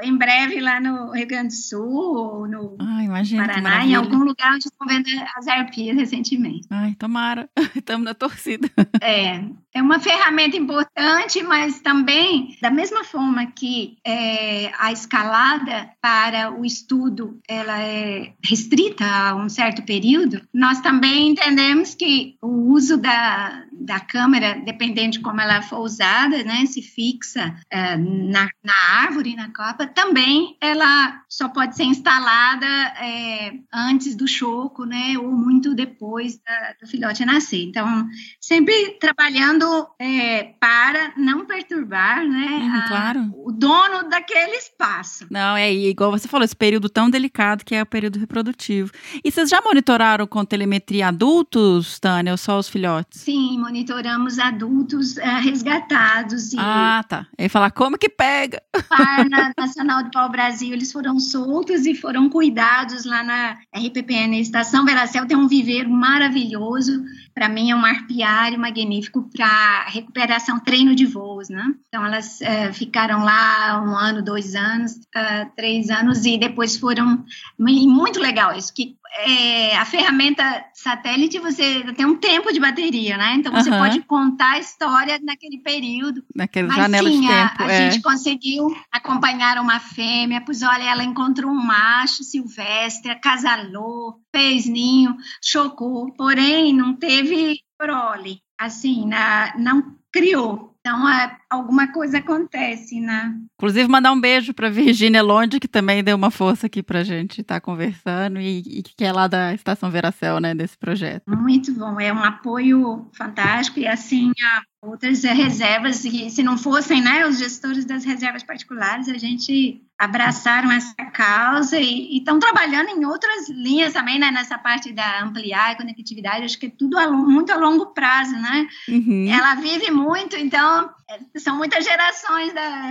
Speaker 4: em breve lá no Rio Grande do Sul, no
Speaker 3: Ai, imagina,
Speaker 4: Paraná, em algum lugar onde estão vendo as arpias recentemente.
Speaker 3: Ai, tomara, estamos na torcida.
Speaker 4: É, é uma ferramenta importante, mas também, da mesma forma que é, a escalada para o estudo ela é restrita a um certo período, nós também entendemos que o uso da, da câmera, dependendo de como ela for usada, né, se fixa é, na, na árvore, na copa, também ela só pode ser instalada é, antes do choco, né, ou muito depois da, do filhote nascer. Então, sempre trabalhando é, para não perturbar, né,
Speaker 3: uhum, a, claro.
Speaker 4: o dono daquele espaço.
Speaker 3: Não, é igual você falou, esse período tão delicado que é o período reprodutivo. E vocês já monitoraram com telemetria adultos, Tânia, ou só os filhotes?
Speaker 4: Sim, monitoramos adultos uh, resgatados.
Speaker 3: E... Ah, tá. Eu ia falar, como que pega?
Speaker 4: Na Nacional do Pau Brasil, eles foram soltos e foram cuidados lá na RPPN Estação Veracel. Tem um viveiro maravilhoso. Para mim, é um arpiário magnífico para recuperação, treino de voos, né? Então, elas uh, ficaram lá um ano, dois anos, uh, três anos e depois foram. Muito legal isso, que é, a ferramenta satélite você tem um tempo de bateria, né? Então você uhum. pode contar a história naquele período.
Speaker 3: Naquele janela sim, de tempo.
Speaker 4: A, a
Speaker 3: é.
Speaker 4: gente conseguiu acompanhar uma fêmea, pois olha, ela encontrou um macho silvestre, acasalou, fez ninho, chocou, porém não teve prole, assim, na, não criou. Então, é, alguma coisa acontece, né?
Speaker 3: Inclusive, mandar um beijo para Virgínia Londe, que também deu uma força aqui para a gente estar tá conversando e, e, que é lá da Estação Veracel, né, desse projeto.
Speaker 4: Muito bom, é um apoio fantástico e assim, outras reservas, e se não fossem, né, os gestores das reservas particulares, a gente abraçaram essa causa e estão trabalhando em outras linhas também, né, nessa parte da ampliar a conectividade, acho que é tudo a, muito a longo prazo, né? Uhum. Ela vive muito, então é, são muitas gerações da,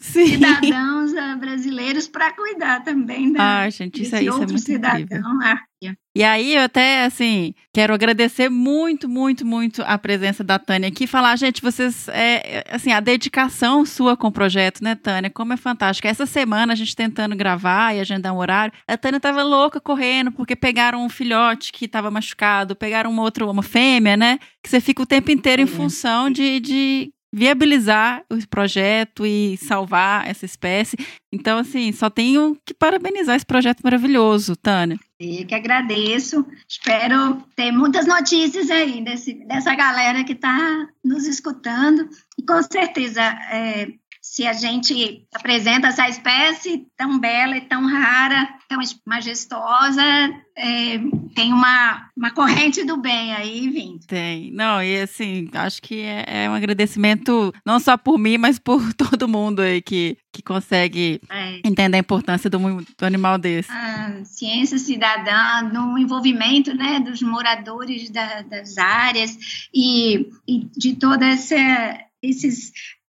Speaker 4: Sim. cidadãos uh, brasileiros para cuidar também da,
Speaker 3: ah, gente, isso, aí, isso é muito cidadão,
Speaker 4: incrível.
Speaker 3: E aí eu até, assim, quero agradecer muito, muito, muito a presença da Tânia aqui. Falar, gente, vocês, é, assim, a dedicação sua com o projeto, né, Tânia? Como é fantástica. Essa semana a gente tentando gravar e agendar um horário, a Tânia tava louca correndo porque pegaram um filhote que estava machucado, pegaram uma outra, uma fêmea, né? Que você fica o tempo inteiro em função de, de viabilizar o projeto e salvar essa espécie. Então, assim, só tenho que parabenizar esse projeto maravilhoso, Tânia.
Speaker 4: Eu que agradeço. Espero ter muitas notícias aí desse, dessa galera que está nos escutando. E com certeza, é, se a gente apresenta essa espécie tão bela e tão rara, tão majestosa, é, tem uma, uma corrente do bem aí vindo.
Speaker 3: Tem. Não, e assim, acho que é, é um agradecimento não só por mim, mas por todo mundo aí que, que consegue é. entender a importância do, do animal desse.
Speaker 4: A ciência cidadã, no envolvimento né, dos moradores da, das áreas e, e de toda essa esses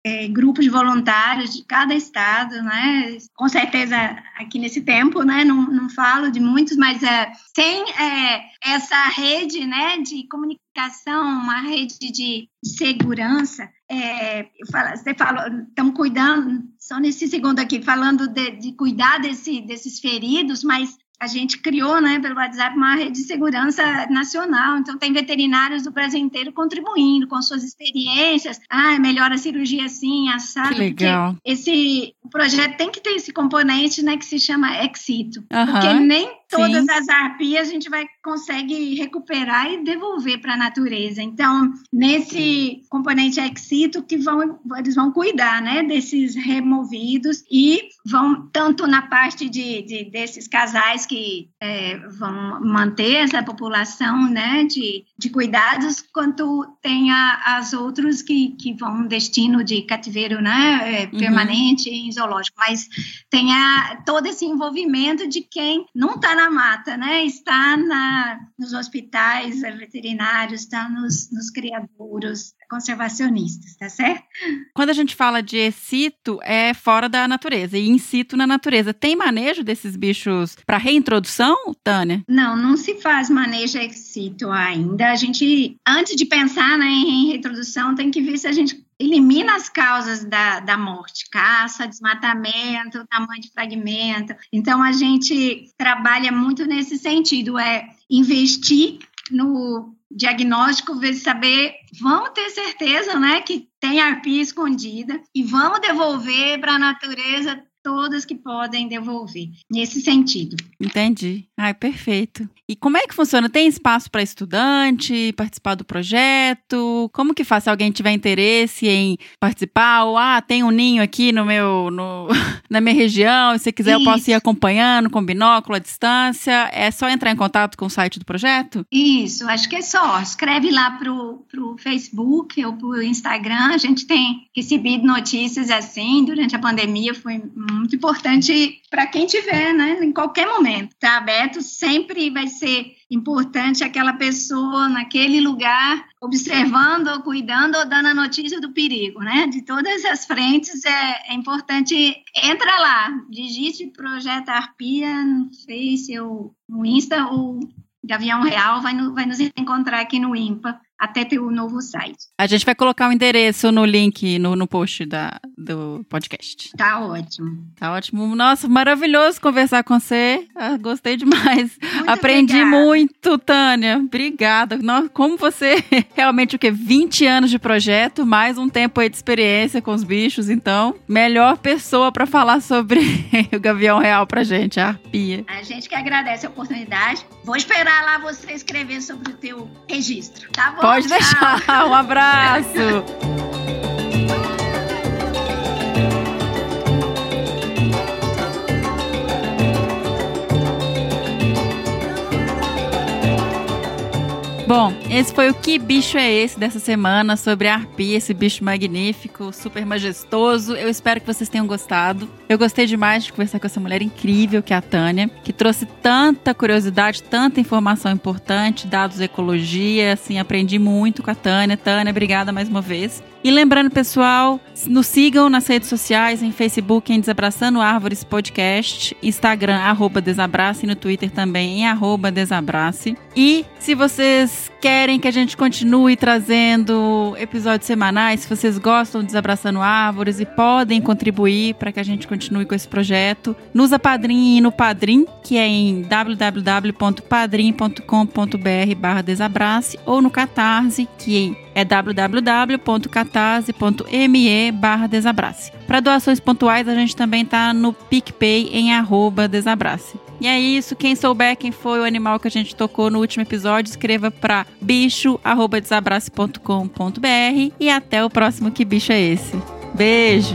Speaker 4: é, grupos voluntários de cada estado, né? Com certeza aqui nesse tempo, né? Não, não falo de muitos, mas é, sem é, essa rede, né? De comunicação, uma rede de segurança. É, falo, você falou, estamos cuidando, só nesse segundo aqui, falando de, de cuidar desse, desses feridos, mas a gente criou, né, pelo WhatsApp, uma rede de segurança nacional. Então, tem veterinários do Brasil inteiro contribuindo com suas experiências. Ah, é melhor a cirurgia assim, assado.
Speaker 3: Que legal.
Speaker 4: Esse o projeto tem que ter esse componente, né, que se chama excito. Uhum, porque nem todas sim. as arpias a gente vai consegue recuperar e devolver para a natureza. Então, nesse componente excito que vão eles vão cuidar, né, desses removidos e vão tanto na parte de, de desses casais que é, vão manter essa população né, de, de cuidados, quanto tem a, as outras que, que vão destino de cativeiro né, é, uhum. permanente em zoológico. Mas tem a, todo esse envolvimento de quem não está na mata, né, está na, nos hospitais veterinários, está nos, nos criadouros, conservacionistas, tá certo?
Speaker 3: Quando a gente fala de excito, é fora da natureza e in situ na natureza. Tem manejo desses bichos para reintrodução, Tânia?
Speaker 4: Não, não se faz manejo ex situ ainda. A gente, antes de pensar né, em reintrodução, tem que ver se a gente elimina as causas da, da morte, caça, desmatamento, tamanho de fragmento. Então, a gente trabalha muito nesse sentido, é investir no diagnóstico, ver saber, vamos ter certeza, né, que tem arpia escondida e vamos devolver para a natureza todas que podem devolver, nesse sentido.
Speaker 3: Entendi. Ai, perfeito. E como é que funciona? Tem espaço para estudante participar do projeto? Como que faz se alguém tiver interesse em participar? Ou, ah, tem um ninho aqui no meu, no, na minha região, se quiser Isso. eu posso ir acompanhando com binóculo à distância. É só entrar em contato com o site do projeto?
Speaker 4: Isso, acho que é só. Escreve lá pro, pro Facebook ou pro Instagram. A gente tem recebido notícias assim durante a pandemia. Foi muito importante para quem tiver, né? Em qualquer momento. Está aberto, sempre vai ser importante aquela pessoa naquele lugar observando cuidando ou dando a notícia do perigo, né? De todas as frentes é, é importante entra lá, digite Projeto Arpia no Face ou no Insta ou Gavião Real vai, no, vai nos encontrar aqui no IMPA até ter o um novo site.
Speaker 3: A gente vai colocar o endereço no link, no, no post da, do podcast.
Speaker 4: Tá ótimo.
Speaker 3: Tá ótimo. Nossa, maravilhoso conversar com você. Ah, gostei demais. Muito Aprendi obrigada. muito, Tânia. Obrigada. Nossa, como você realmente o quê? 20 anos de projeto, mais um tempo aí de experiência com os bichos, então, melhor pessoa para falar sobre o Gavião Real pra gente, a arpia.
Speaker 4: A gente que agradece a oportunidade. Vou esperar lá você escrever sobre o teu registro, tá bom?
Speaker 3: Pode deixar. Um abraço. Bom, esse foi o Que Bicho é Esse dessa semana sobre a arpia, esse bicho magnífico, super majestoso. Eu espero que vocês tenham gostado. Eu gostei demais de conversar com essa mulher incrível que é a Tânia, que trouxe tanta curiosidade, tanta informação importante, dados de ecologia, assim, aprendi muito com a Tânia. Tânia, obrigada mais uma vez. E lembrando, pessoal, nos sigam nas redes sociais, em Facebook em Desabraçando Árvores Podcast, Instagram, arroba Desabrace, e no Twitter também em arroba Desabrace. E se vocês querem que a gente continue trazendo episódios semanais, se vocês gostam de Desabraçando Árvores e podem contribuir para que a gente continue com esse projeto, nos apadrinhem no Padrim, que é em www.padrim.com.br barra Desabrace, ou no Catarse, que é www.catarse.me barra Desabrace. Para doações pontuais, a gente também está no PicPay em arroba Desabrace. E é isso. Quem souber quem foi o animal que a gente tocou no último episódio, escreva para bicho@desabrace.com.br e até o próximo Que Bicho é Esse. Beijo!